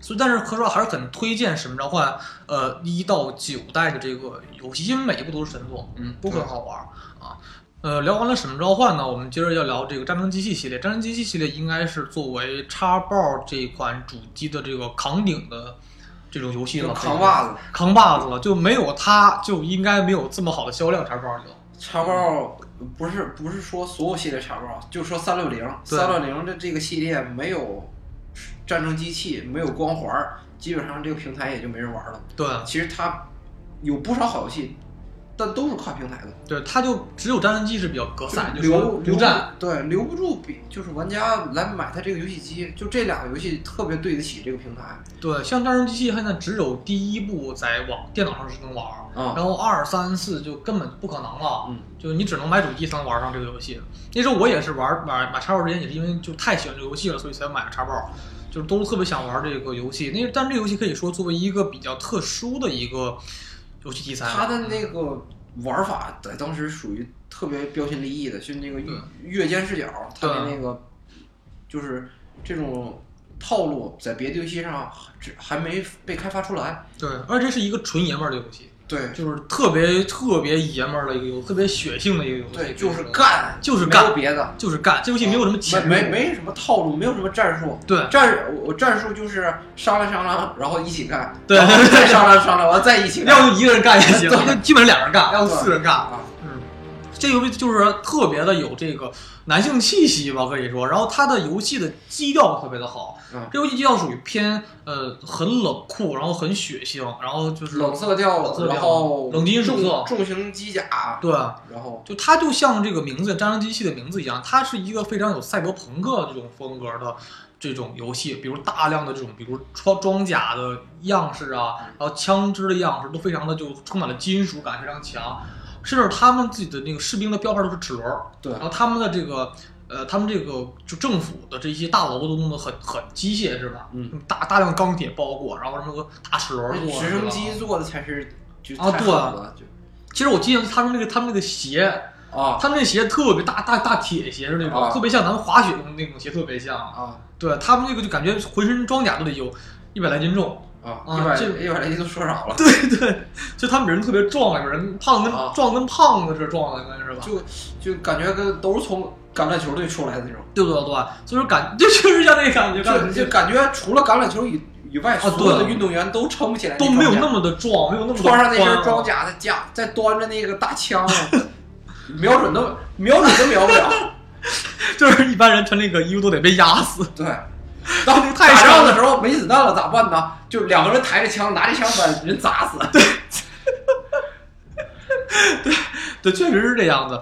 所以，但是说实话，还是很推荐《使命召唤》呃一到九代的这个游戏，因为每一部都是神作，嗯都很好玩啊。呃，聊完了《使命召唤》呢，我们接着要聊这个战争机器系列。战争机器系列应该是作为叉 box 这款主机的这个扛鼎的这种游戏了，扛把子，扛把子了，就没有它就应该没有这么好的销量。叉 box 就叉包不是不是说所有系列叉包，就说三六零，三六零的这个系列没有战争机器，没有光环，基本上这个平台也就没人玩了。对其实它有不少好游戏，但都是跨平台的。对，它就只有战争机是比较隔散，就留留战。对留不住比就是玩家来买它这个游戏机，就这两个游戏特别对得起这个平台。对，像战争机器现在只有第一部在网电脑上是能玩，啊然后二三四就根本不可能了，嗯，就你只能买主机才能玩上这个游戏。那时候我也是玩买买叉 box 之前也是因为就太喜欢这个游戏了，所以才买了叉 box，就是都特别想玩这个游戏。那但这个游戏可以说作为一个比较特殊的一个游戏第三，它的那个玩法在当时属于特别标新立异的，就那个对。越肩视角，它的那个就是这种套路，在别的游戏上只还没被开发出来。对，而且是一个纯爷们儿的游戏，对就是特别特别爷们儿的一个游戏，特别血性的一个游戏。对，就是干，就是干有别的，就是干。这游戏没有什么潜没没没什么套路，没有什么战术。对战我战术就是商量商量，然后一起干，对 再商量商量，完再一起干。要不一个人干也行，就基本上两人干，要不四人干。啊，嗯，这游戏就是特别的有这个男性气息吧，可以说。然后它的游戏的基调特别的好，嗯这游戏基调属于偏呃很冷酷，然后很血腥，然后就是冷色调，冷色调然后冷金属色重重型机甲，对。然后就它就像这个名字《战争机器》的名字一样，它是一个非常有赛博朋克这种风格的这种游戏，比如大量的这种，比如装装甲的样式啊，然后枪支的样式都非常的就充满了金属感，非常强，甚至他们自己的那个士兵的标牌都是齿轮儿，对然后他们的这个。呃，他们这个就政府的这些大楼都弄得很很机械，是吧？嗯，大大量钢铁包裹，然后什么个大齿轮儿做的，直升机做的才是就啊对太狠了，就其实我记得他们那个他们那个鞋，啊他们那鞋特别大大大铁鞋是那种，啊特别像咱们滑雪用的那种鞋，特别像。啊对他们那个就感觉浑身装甲都得有一百来斤重。啊，啊一百这一百来斤都说少了，对对，就他们人特别壮，有人胖跟、啊壮跟胖子似的壮的，是吧？就就感觉跟都是从橄榄球队出来的那种，对对对，所以说感 就确实像那个感觉，就就感觉除了橄榄球以以外，啊所有的运动员都撑不起来，都没有那么的壮，没有那么的穿上那身装甲的甲，再端着那个大枪，瞄准都瞄准都瞄不了。就是一般人穿那个衣服都得被压死。对，当那个太打仗的时候没子弹了咋办呢？就两个人抬着枪，拿着枪把人砸死。对，对，确实是这样子。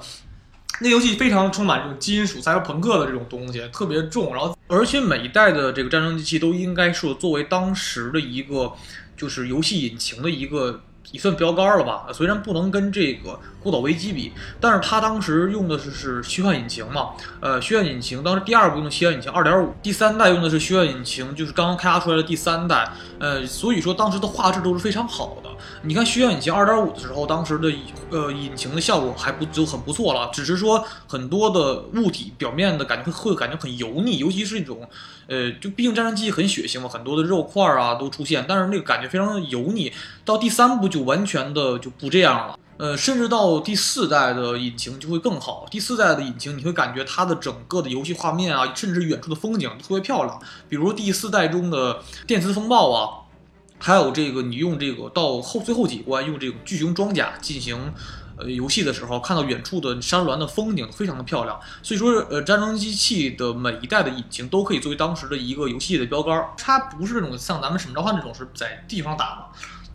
那游戏非常充满这种金属赛博朋克的这种东西，特别重。然后，而且每一代的这个战争机器都应该是作为当时的一个就是游戏引擎的一个也算标杆了吧。虽然不能跟这个《孤岛危机》比，但是它当时用的是是虚幻引擎嘛。呃，虚幻引擎当时第二部用的虚幻引擎二点五，第三代用的是虚幻引擎，就是刚刚开发出来的第三代。呃，所以说当时的画质都是非常好的。你看虚幻引擎二点五的时候，当时的呃引擎的效果还不就很不错了，只是说很多的物体表面的感觉会会感觉很油腻，尤其是一种呃，就毕竟战争机器很血腥嘛，很多的肉块啊都出现，但是那个感觉非常的油腻。到第三部就完全的就不这样了。呃，甚至到第四代的引擎就会更好。第四代的引擎，你会感觉它的整个的游戏画面啊，甚至远处的风景特别漂亮。比如第四代中的电磁风暴啊，还有这个你用这个到后最后几关用这个巨型装甲进行呃游戏的时候，看到远处的山峦的风景非常的漂亮。所以说，呃，战争机器的每一代的引擎都可以作为当时的一个游戏的标杆儿。它不是那种像咱们使命召唤这种是在地方打的。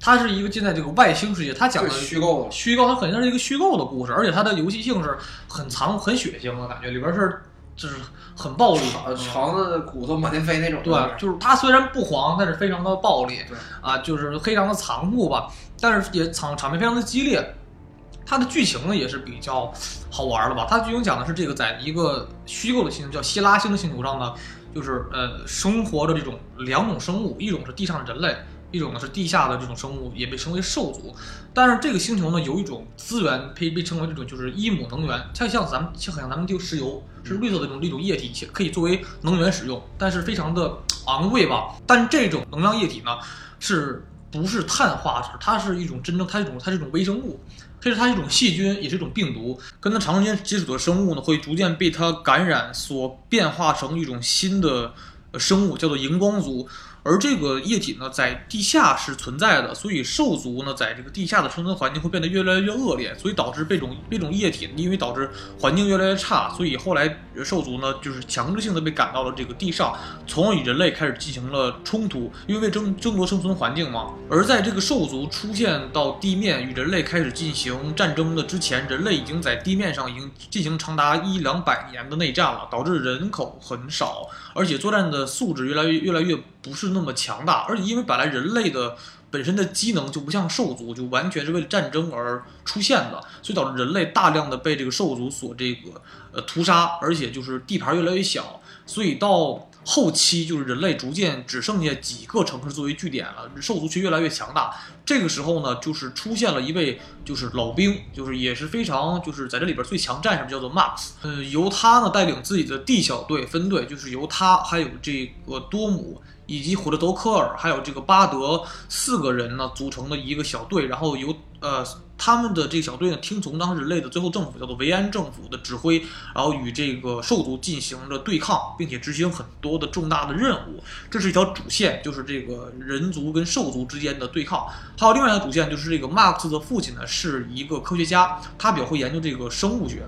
它是一个建在这个外星世界，它讲的虚构的虚构，它肯定是一个虚构的故事，而且它的游戏性是很藏、很血腥的感觉，里边是就是很暴力，呃，肠子骨头满天飞那种。对，就是它虽然不黄，但是非常的暴力，对啊，就是非常的残酷吧，但是也场场面非常的激烈。它的剧情呢也是比较好玩的吧？它剧情讲的是这个在一个虚构的星球叫希拉星的星球上呢，就是呃生活着这种两种生物，一种是地上的人类。一种呢是地下的这种生物，也被称为兽族。但是这个星球呢有一种资源可以被称为这种就是伊姆能源，它像咱们就好像咱们就石油是绿色的这种一种液体，可以作为能源使用，但是非常的昂贵吧。但这种能量液体呢是不是碳化石？它是一种真正它一种它是一种微生物，这是它一种细菌，也是一种病毒。跟它长时间接触的生物呢会逐渐被它感染，所变化成一种新的生物，叫做荧光族。而这个液体呢，在地下是存在的，所以兽族呢，在这个地下的生存环境会变得越来越恶劣，所以导致这种这种液体，因为导致环境越来越差，所以后来兽族呢，就是强制性的被赶到了这个地上，从而与人类开始进行了冲突，因为为争争夺生存环境嘛。而在这个兽族出现到地面与人类开始进行战争的之前，人类已经在地面上已经进行长达一两百年的内战了，导致人口很少，而且作战的素质越来越越来越。不是那么强大，而且因为本来人类的本身的机能就不像兽族，就完全是为了战争而出现的，所以导致人类大量的被这个兽族所这个呃屠杀，而且就是地盘越来越小，所以到。后期就是人类逐渐只剩下几个城市作为据点了，兽族却越来越强大。这个时候呢，就是出现了一位就是老兵，就是也是非常就是在这里边最强战士，叫做 Max。呃，由他呢带领自己的 D 小队分队，就是由他还有这个多姆以及胡德德科尔还有这个巴德四个人呢组成的一个小队，然后由呃。他们的这个小队呢，听从当时人类的最后政府叫做维安政府的指挥，然后与这个兽族进行着对抗，并且执行很多的重大的任务。这是一条主线，就是这个人族跟兽族之间的对抗。还有另外一条主线，就是这个马克思的父亲呢是一个科学家，他比较会研究这个生物学。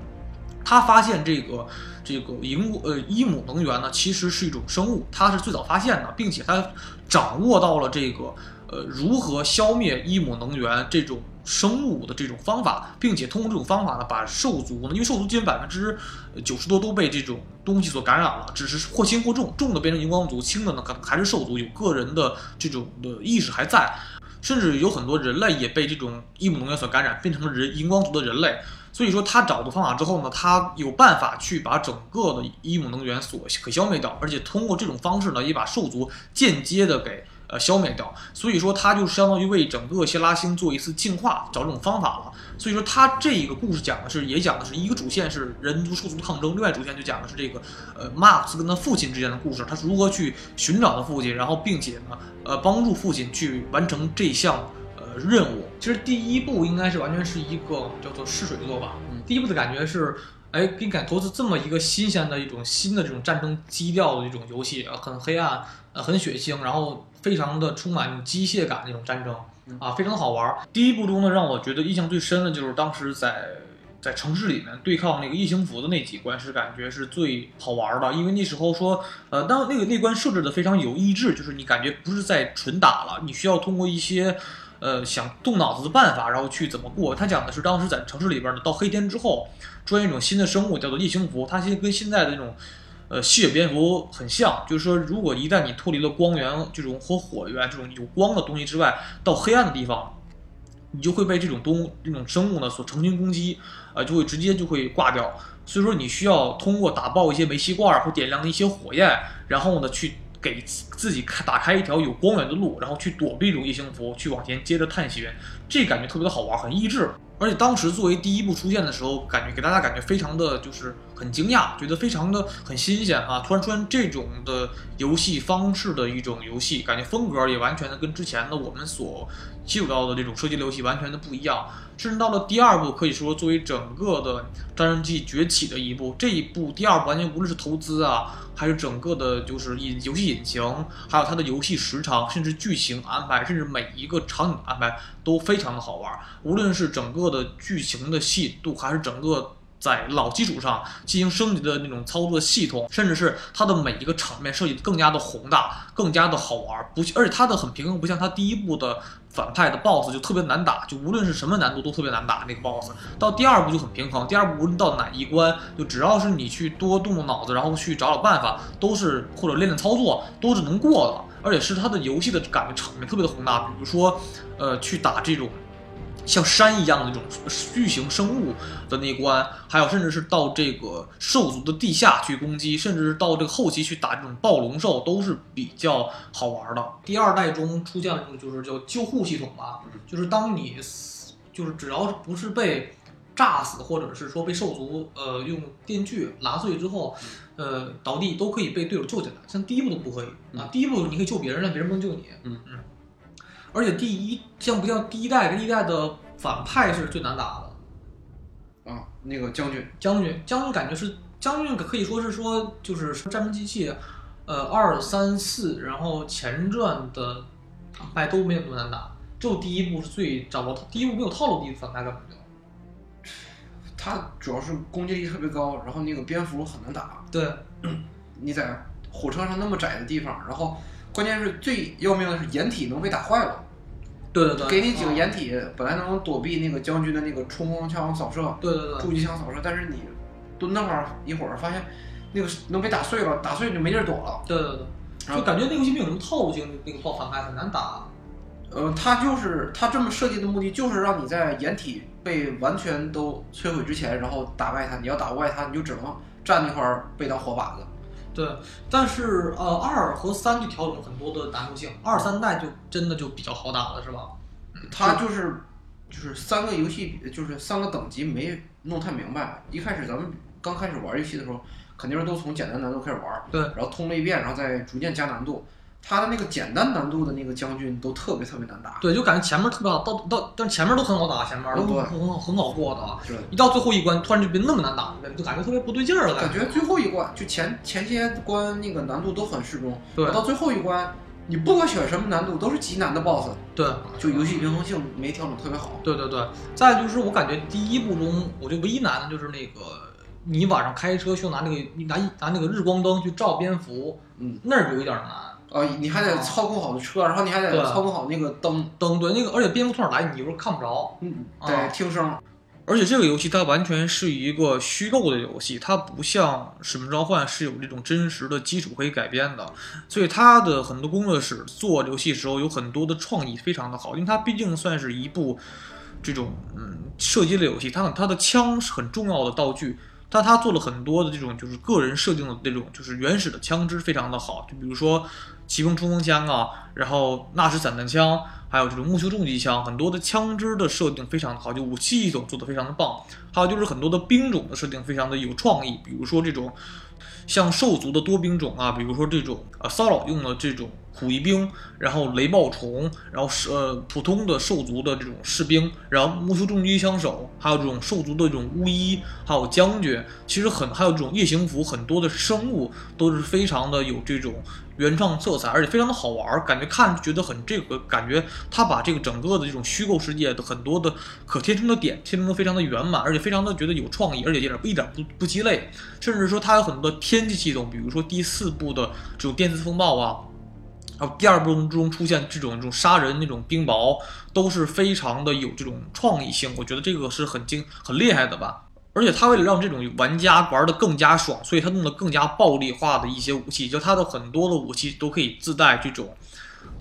他发现这个这个银呃伊姆能源呢，其实是一种生物，他是最早发现的，并且他掌握到了这个呃如何消灭伊姆能源这种。生物的这种方法，并且通过这种方法呢，把兽族呢，因为兽族基本百分之九十多都被这种东西所感染了，只是或轻或重，重的变成荧光族，轻的呢可能还是兽族，有个人的这种的意识还在，甚至有很多人类也被这种异母能源所感染，变成了人荧光族的人类。所以说他找到方法之后呢，他有办法去把整个的异母能源所可消灭掉，而且通过这种方式呢，也把兽族间接的给。呃，消灭掉，所以说它就相当于为整个希拉星做一次净化，找这种方法了。所以说它这一个故事讲的是，也讲的是一个主线是人族兽族抗争，另外主线就讲的是这个呃马克思跟他父亲之间的故事，他是如何去寻找他父亲，然后并且呢呃帮助父亲去完成这项呃任务。其实第一部应该是完全是一个叫做试水的做法，嗯第一部的感觉是，哎，给你感投资这么一个新鲜的一种新的这种战争基调的一种游戏，很黑暗，呃，很血腥，然后。非常的充满机械感那种战争啊，非常的好玩。第一部中呢，让我觉得印象最深的就是当时在在城市里面对抗那个异形服的那几关，是感觉是最好玩的。因为那时候说，呃，当那个那关设置的非常有意志，就是你感觉不是在纯打了，你需要通过一些呃想动脑子的办法，然后去怎么过。他讲的是当时在城市里边呢，到黑天之后，出现一种新的生物，叫做异形蝠，它其实跟现在的那种。呃，吸血蝙蝠很像，就是说，如果一旦你脱离了光源这种和火源这种有光的东西之外，到黑暗的地方，你就会被这种东这种生物呢所成群攻击，呃，就会直接就会挂掉。所以说，你需要通过打爆一些煤气罐或点亮一些火焰，然后呢，去给自己开打开一条有光源的路，然后去躲避这种异形服，去往前接着探寻，这感觉特别的好玩，很益智。而且当时作为第一部出现的时候，感觉给大家感觉非常的就是很惊讶，觉得非常的很新鲜啊！突然出现这种的游戏方式的一种游戏，感觉风格也完全的跟之前的我们所接触到的这种射击类游戏完全的不一样。甚至到了第二部，可以说作为整个的战争机崛起的一部，这一部第二部完全无论是投资啊，还是整个的就是引游戏引擎，还有它的游戏时长，甚至剧情安排，甚至每一个场景安排都非常的好玩。无论是整个的剧情的吸引度，还是整个在老基础上进行升级的那种操作系统，甚至是它的每一个场面设计更加的宏大，更加的好玩。不，而且它的很平衡，不像它第一部的。反派的 BOSS 就特别难打，就无论是什么难度都特别难打。那个 BOSS 到第二部就很平衡，第二部无论到哪一关，就只要是你去多动动脑子，然后去找找办法，都是或者练练操作，都是能过的。而且是它的游戏的感觉场面特别的宏大，比如说，呃，去打这种。像山一样的那种巨型生物的那关，还有甚至是到这个兽族的地下去攻击，甚至是到这个后期去打这种暴龙兽，都是比较好玩的。第二代中出现了这种就是叫救护系统吧，就是当你就是只要不是被炸死，或者是说被兽族呃用电锯拉碎之后，呃倒地都可以被队友救起来。像第一步都不可以啊，第一步你可以救别人，但别人不能救你。嗯嗯。而且第一像不像第一代跟一代的反派是最难打的啊？那个将军，将军，将军感觉是将军，可以说是说就是战争机器，呃，二三四，然后前传的反派都没有那么难打，只有第一部是最找不到，第一部没有套路，第一反派根本就。他主要是攻击力特别高，然后那个蝙蝠很难打。对，你在火车上那么窄的地方，然后关键是最要命的是掩体能被打坏了。对对对，给你几个掩体，本来能躲避那个将军的那个冲锋枪扫射，对对对，狙击枪扫射，但是你蹲那会儿一会儿，发现那个能被打碎了，打碎就没地儿躲了。对对对，就感觉那游戏没有什么套路性，那个爆反派很难打。呃，他就是他这么设计的目的，就是让你在掩体被完全都摧毁之前，然后打败他。你要打不败他，你就只能站那块儿被当活靶子。对，但是呃，二和三就调整很多的难度性，二三代就真的就比较好打了，是吧？它就是就是三个游戏，就是三个等级没弄太明白。一开始咱们刚开始玩游戏的时候，肯定是都从简单难度开始玩，对，然后通了一遍，然后再逐渐加难度。他的那个简单难度的那个将军都特别特别难打，对，就感觉前面特别好，到到但前面都很好打，前面都很很好很好过的，对，一到最后一关突然就变那么难打，就感觉特别不对劲儿了。感觉最后一关就前前些关那个难度都很适中，对，到最后一关你不管选什么难度都是极难的 BOSS，对，就游戏平衡性没调整特别好。对对对，再就是我感觉第一部中我觉得唯一难的就是那个你晚上开车需要拿那个拿拿那个日光灯去照蝙蝠，嗯，那儿有一点难。呃，你还得操控好的车，然后你还得操控好那个灯灯，对那个，而且蝙蝠从哪来，你有时候看不着，嗯，得听声。而且这个游戏它完全是一个虚构的游戏，它不像《使命召唤》是有这种真实的基础可以改编的，所以它的很多工作室做游戏时候有很多的创意，非常的好，因为它毕竟算是一部这种嗯射击类游戏，它它的枪是很重要的道具。但他做了很多的这种，就是个人设定的这种，就是原始的枪支非常的好，就比如说骑兵冲锋枪啊，然后纳什散弹枪，还有这种木修重机枪，很多的枪支的设定非常的好，就武器系统做的非常的棒。还有就是很多的兵种的设定非常的有创意，比如说这种像兽族的多兵种啊，比如说这种呃骚扰用的这种。虎翼兵，然后雷暴虫，然后是呃普通的兽族的这种士兵，然后木修重机枪手，还有这种兽族的这种巫医，还有将军，其实很还有这种夜行服，很多的生物都是非常的有这种原创色彩，而且非常的好玩，感觉看觉得很这个感觉，他把这个整个的这种虚构世界的很多的可填充的点填充的非常的圆满，而且非常的觉得有创意，而且一点一点不不鸡肋，甚至说它有很多天气系统，比如说第四部的这种电磁风暴啊。然后第二部中出现这种这种杀人那种冰雹，都是非常的有这种创意性，我觉得这个是很精很厉害的吧。而且他为了让这种玩家玩的更加爽，所以他弄得更加暴力化的一些武器，就他的很多的武器都可以自带这种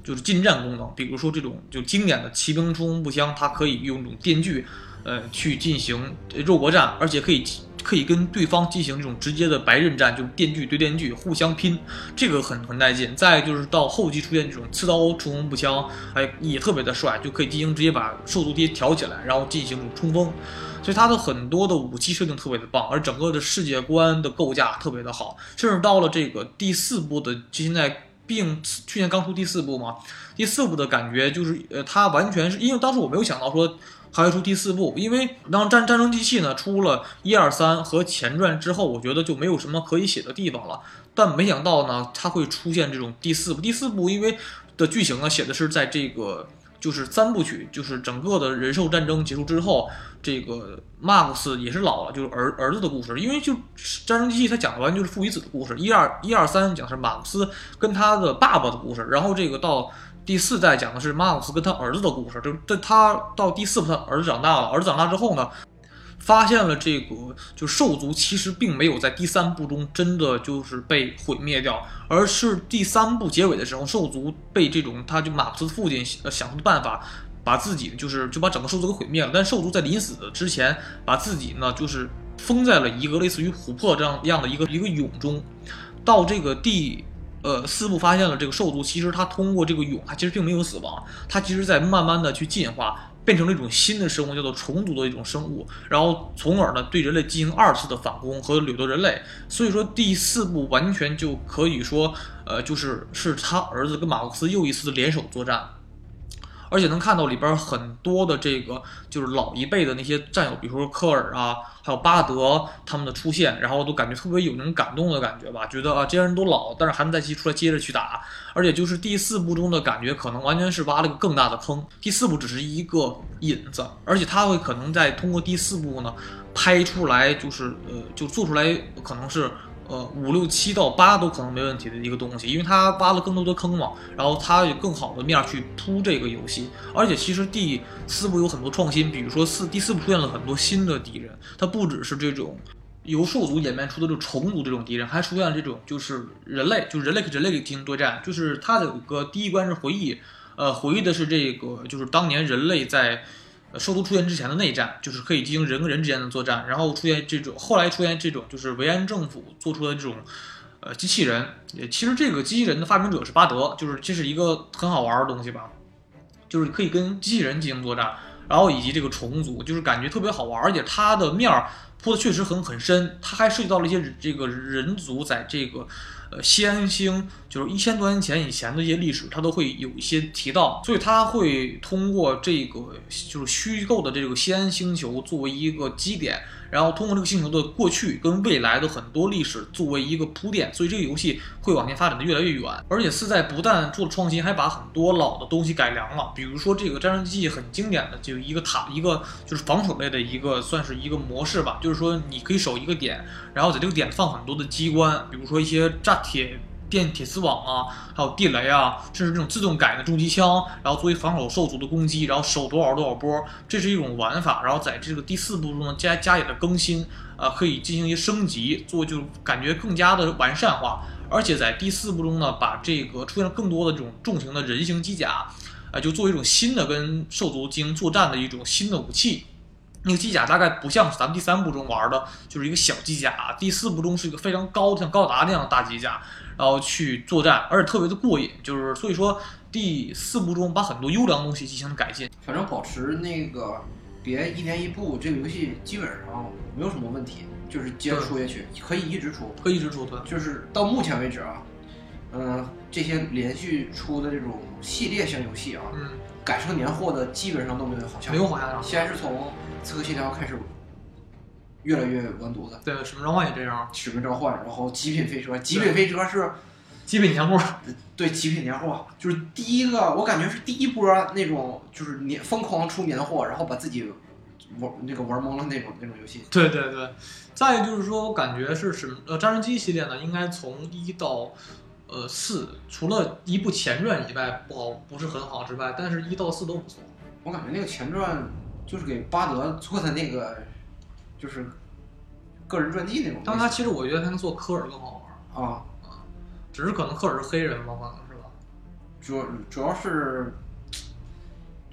就是近战功能，比如说这种就经典的骑兵冲锋步枪，它可以用这种电锯，呃，去进行肉搏战，而且可以。可以跟对方进行这种直接的白刃战，就是电锯对电锯，互相拼，这个很很带劲。再就是到后期出现这种刺刀冲锋步枪，哎，也特别的帅，就可以进行直接把兽族贴挑起来，然后进行这种冲锋。所以它的很多的武器设定特别的棒，而整个的世界观的构架特别的好，甚至到了这个第四部的，就现在并去年刚出第四部嘛，第四部的感觉就是呃，它完全是因为当时我没有想到说。还会出第四部，因为当战战争机器呢出了一二三和前传之后，我觉得就没有什么可以写的地方了。但没想到呢，它会出现这种第四部。第四部因为的剧情呢写的是在这个就是三部曲，就是整个的人兽战争结束之后，这个马克思也是老了，就是儿儿子的故事。因为就战争机器它讲的完就是父与子的故事，一二一二三讲是马克思跟他的爸爸的故事，然后这个到。第四代讲的是马克思跟他儿子的故事，就在他到第四部，他儿子长大了，儿子长大之后呢，发现了这个就兽族其实并没有在第三部中真的就是被毁灭掉，而是第三部结尾的时候，兽族被这种他就马克思父亲想出的办法，把自己就是就把整个兽族给毁灭了。但兽族在临死之前，把自己呢就是封在了一个类似于琥珀这样样的一个一个蛹中，到这个第。呃，四部发现了这个兽族，其实它通过这个蛹，它其实并没有死亡，它其实在慢慢的去进化，变成了一种新的生物，叫做虫族的一种生物，然后从而呢对人类进行二次的反攻和掠夺人类。所以说第四部完全就可以说，呃，就是是他儿子跟马克思又一次的联手作战。而且能看到里边很多的这个就是老一辈的那些战友，比如说科尔啊，还有巴德他们的出现，然后都感觉特别有那种感动的感觉吧，觉得啊这些人都老，但是还能再起出来接着去打。而且就是第四部中的感觉，可能完全是挖了个更大的坑。第四部只是一个引子，而且他会可能在通过第四部呢拍出来，就是呃就做出来可能是。呃，五六七到八都可能没问题的一个东西，因为它挖了更多的坑嘛，然后它有更好的面去铺这个游戏。而且其实第四部有很多创新，比如说四第四部出现了很多新的敌人，它不只是这种由兽族演变出的这种虫族这种敌人，还出现了这种就是人类，就是人类跟人类进行对战。就是它的有个第一关是回忆，呃，回忆的是这个就是当年人类在。兽族出现之前的内战，就是可以进行人跟人之间的作战，然后出现这种，后来出现这种，就是维安政府做出的这种，呃，机器人。其实这个机器人的发明者是巴德，就是这是一个很好玩的东西吧，就是可以跟机器人进行作战，然后以及这个虫族，就是感觉特别好玩，而且它的面儿铺的确实很很深，它还涉及到了一些这个人族在这个。呃，西安星就是一千多年前以前的一些历史，它都会有一些提到，所以它会通过这个就是虚构的这个西安星球作为一个基点。然后通过这个星球的过去跟未来的很多历史作为一个铺垫，所以这个游戏会往前发展的越来越远。而且是在不但做了创新，还把很多老的东西改良了。比如说这个战争机器很经典的就一个塔，一个就是防守类的一个算是一个模式吧，就是说你可以守一个点，然后在这个点放很多的机关，比如说一些炸铁。电铁丝网啊，还有地雷啊，甚至这种自动改的重机枪，然后作为防守兽族的攻击，然后守多少多少波，这是一种玩法。然后在这个第四部中呢，加加以了更新，呃，可以进行一些升级，做就感觉更加的完善化。而且在第四部中呢，把这个出现了更多的这种重型的人形机甲，呃，就作为一种新的跟兽族进行作战的一种新的武器。那个机甲大概不像咱们第三部中玩的，就是一个小机甲。第四部中是一个非常高，像高达那样的大机甲。然后去作战，而且特别的过瘾，就是所以说第四部中把很多优良东西进行了改进，反正保持那个别一年一部，这个游戏基本上没有什么问题，就是接着出下去，可以一直出，可以一直出，对，就是到目前为止啊，嗯，这些连续出的这种系列性游戏啊，嗯，改成年货的基本上都没有好像没有好像，先是从刺客信条开始。越来越完犊子。对，使命召唤也这样。使命召唤，然后极品飞车，极品飞车是极品年货。对，极品年货就是第一个，我感觉是第一波那种，就是年疯狂出年货，然后把自己玩那个玩懵了那种那种游戏。对对对。再就是说，我感觉是什么？呃，战争机系列呢，应该从一到呃四，除了一部前传以外不好，不是很好之外，但是一到四都不错。我感觉那个前传就是给巴德做的那个。就是个人传记那种，但他其实我觉得他能做科尔更好玩啊啊，只是可能科尔是黑人吧，可能是吧。主主要是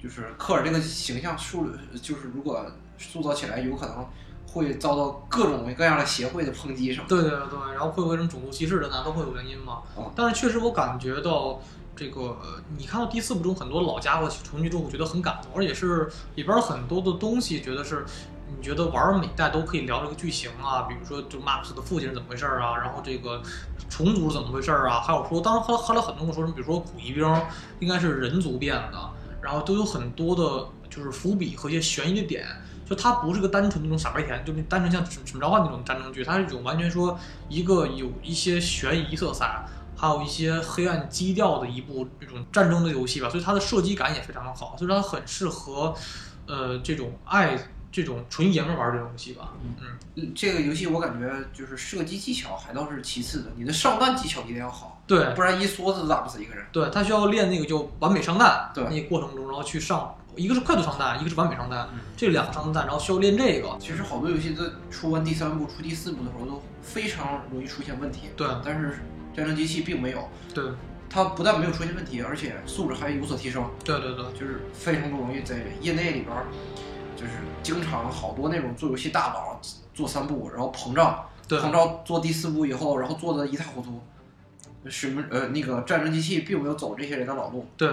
就是科尔这个形象树，就是如果塑造起来，有可能会遭到各种各样的协会的抨击什么的。对对对，然后会有一种种族歧视的那都会有原因嘛。哦但是确实我感觉到这个，你看到第四部中很多老家伙重聚之后，我觉得很感动，而且是里边很多的东西，觉得是你觉得玩每代都可以聊这个剧情啊，比如说就 Max 的父亲是怎么回事儿啊，然后这个虫族是怎么回事儿啊，还有说，当然后后来很多人说什么，比如说苦役兵应该是人族变的，然后都有很多的就是伏笔和一些悬疑的点。就它不是个单纯那种傻白甜，就单纯像《什么什么召唤》那种战争剧，它是一种完全说一个有一些悬疑色彩，还有一些黑暗基调的一部这种战争的游戏吧，所以它的射击感也非常的好，所以它很适合，呃，这种爱这种纯爷们玩儿这种游戏吧。嗯，嗯这个游戏我感觉就是射击技巧还倒是其次的，你的上弹技巧一定要好，对不然一梭子都打不死一个人。对，它需要练那个就完美上弹，对那个过程中，然后去上，一个是快速上弹，一个是完美上弹，嗯这两个上弹，然后需要练这个。其实好多游戏在出完第三部、出第四部的时候都非常容易出现问题，对但是战争机器并没有，对它不但没有出现问题，而且素质还有所提升，对对对就是非常不容易在业内里边儿，就是经常好多那种做游戏大佬做三部，然后膨胀，对膨胀做第四部以后，然后做的一塌糊涂。什么呃，那个战争机器并没有走这些人的老路，对，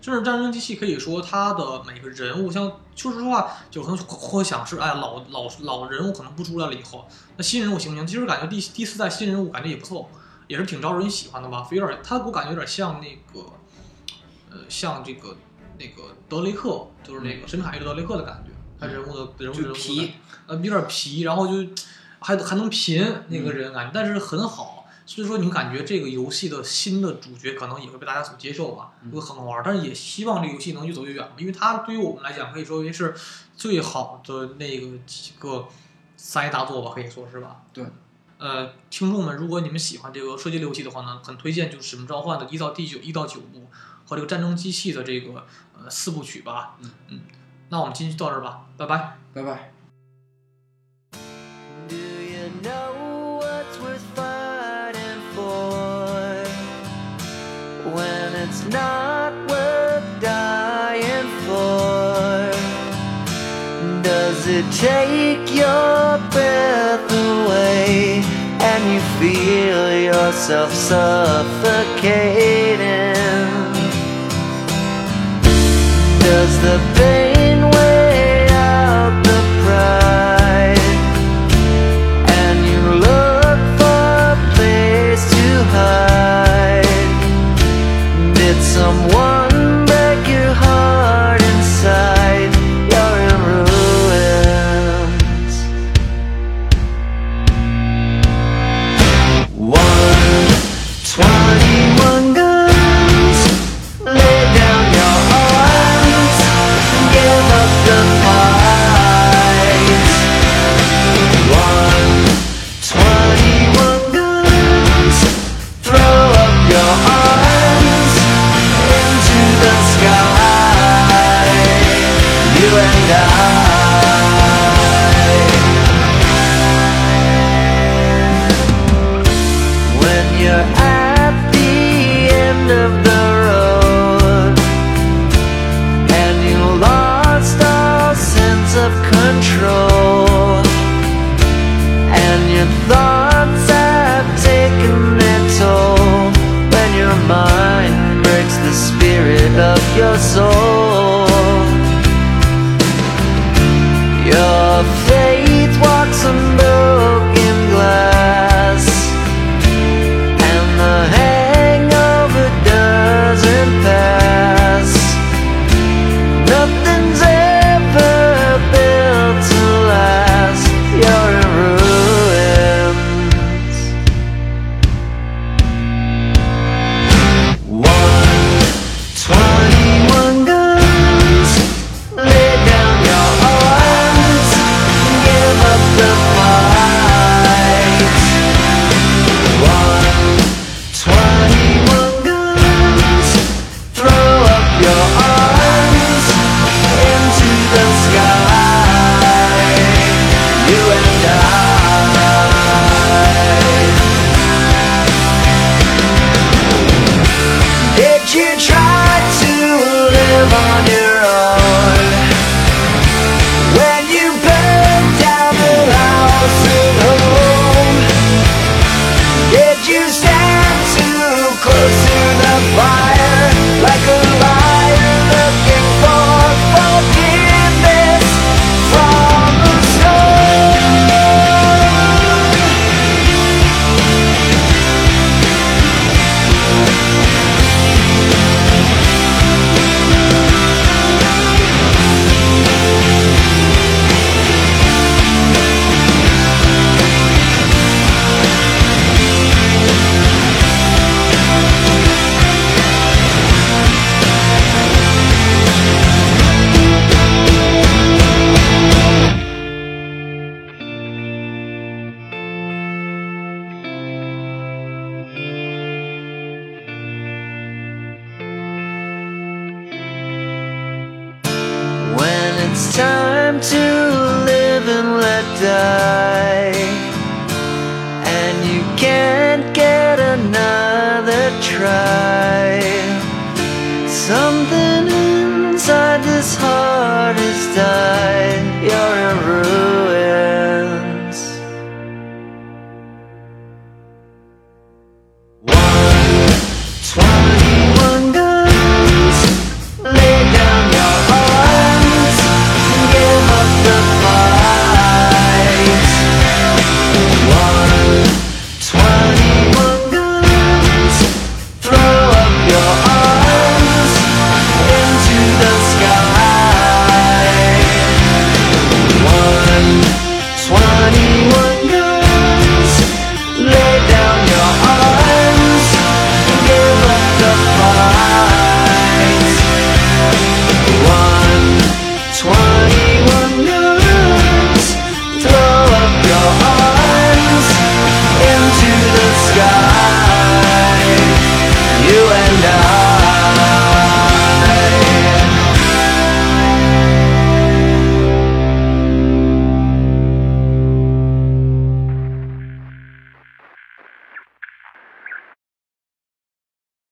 就是战争机器可以说它的每个人物，像说实话，有可能会想是，哎，老老老人物可能不出来了以后，那新人物行不行？其实感觉第第四代新人物感觉也不错，也是挺招人喜欢的吧。有点，他给我感觉有点像那个，呃，像这个那个德雷克，就是那个神卡伊的德雷克的感觉，他人物的人物的人物皮，呃，有点皮，然后就还还能贫那个人感觉，但是很好。所以说，你感觉这个游戏的新的主角可能也会被大家所接受吧，会很好玩。但是也希望这个游戏能越走越远吧，因为它对于我们来讲可以说为是最好的那个几个三 A 大作吧，可以说是吧？对。呃，听众们，如果你们喜欢这个射击类游戏的话呢，很推荐就是《使命召唤》的一到第九一到九部和这个战争机器的这个呃四部曲吧。嗯嗯，那我们今天就到这儿吧，拜拜。拜拜。Do you know what's worth fighting for when it's not worth dying for? Does it take your breath away and you feel yourself suffocating? Does the pain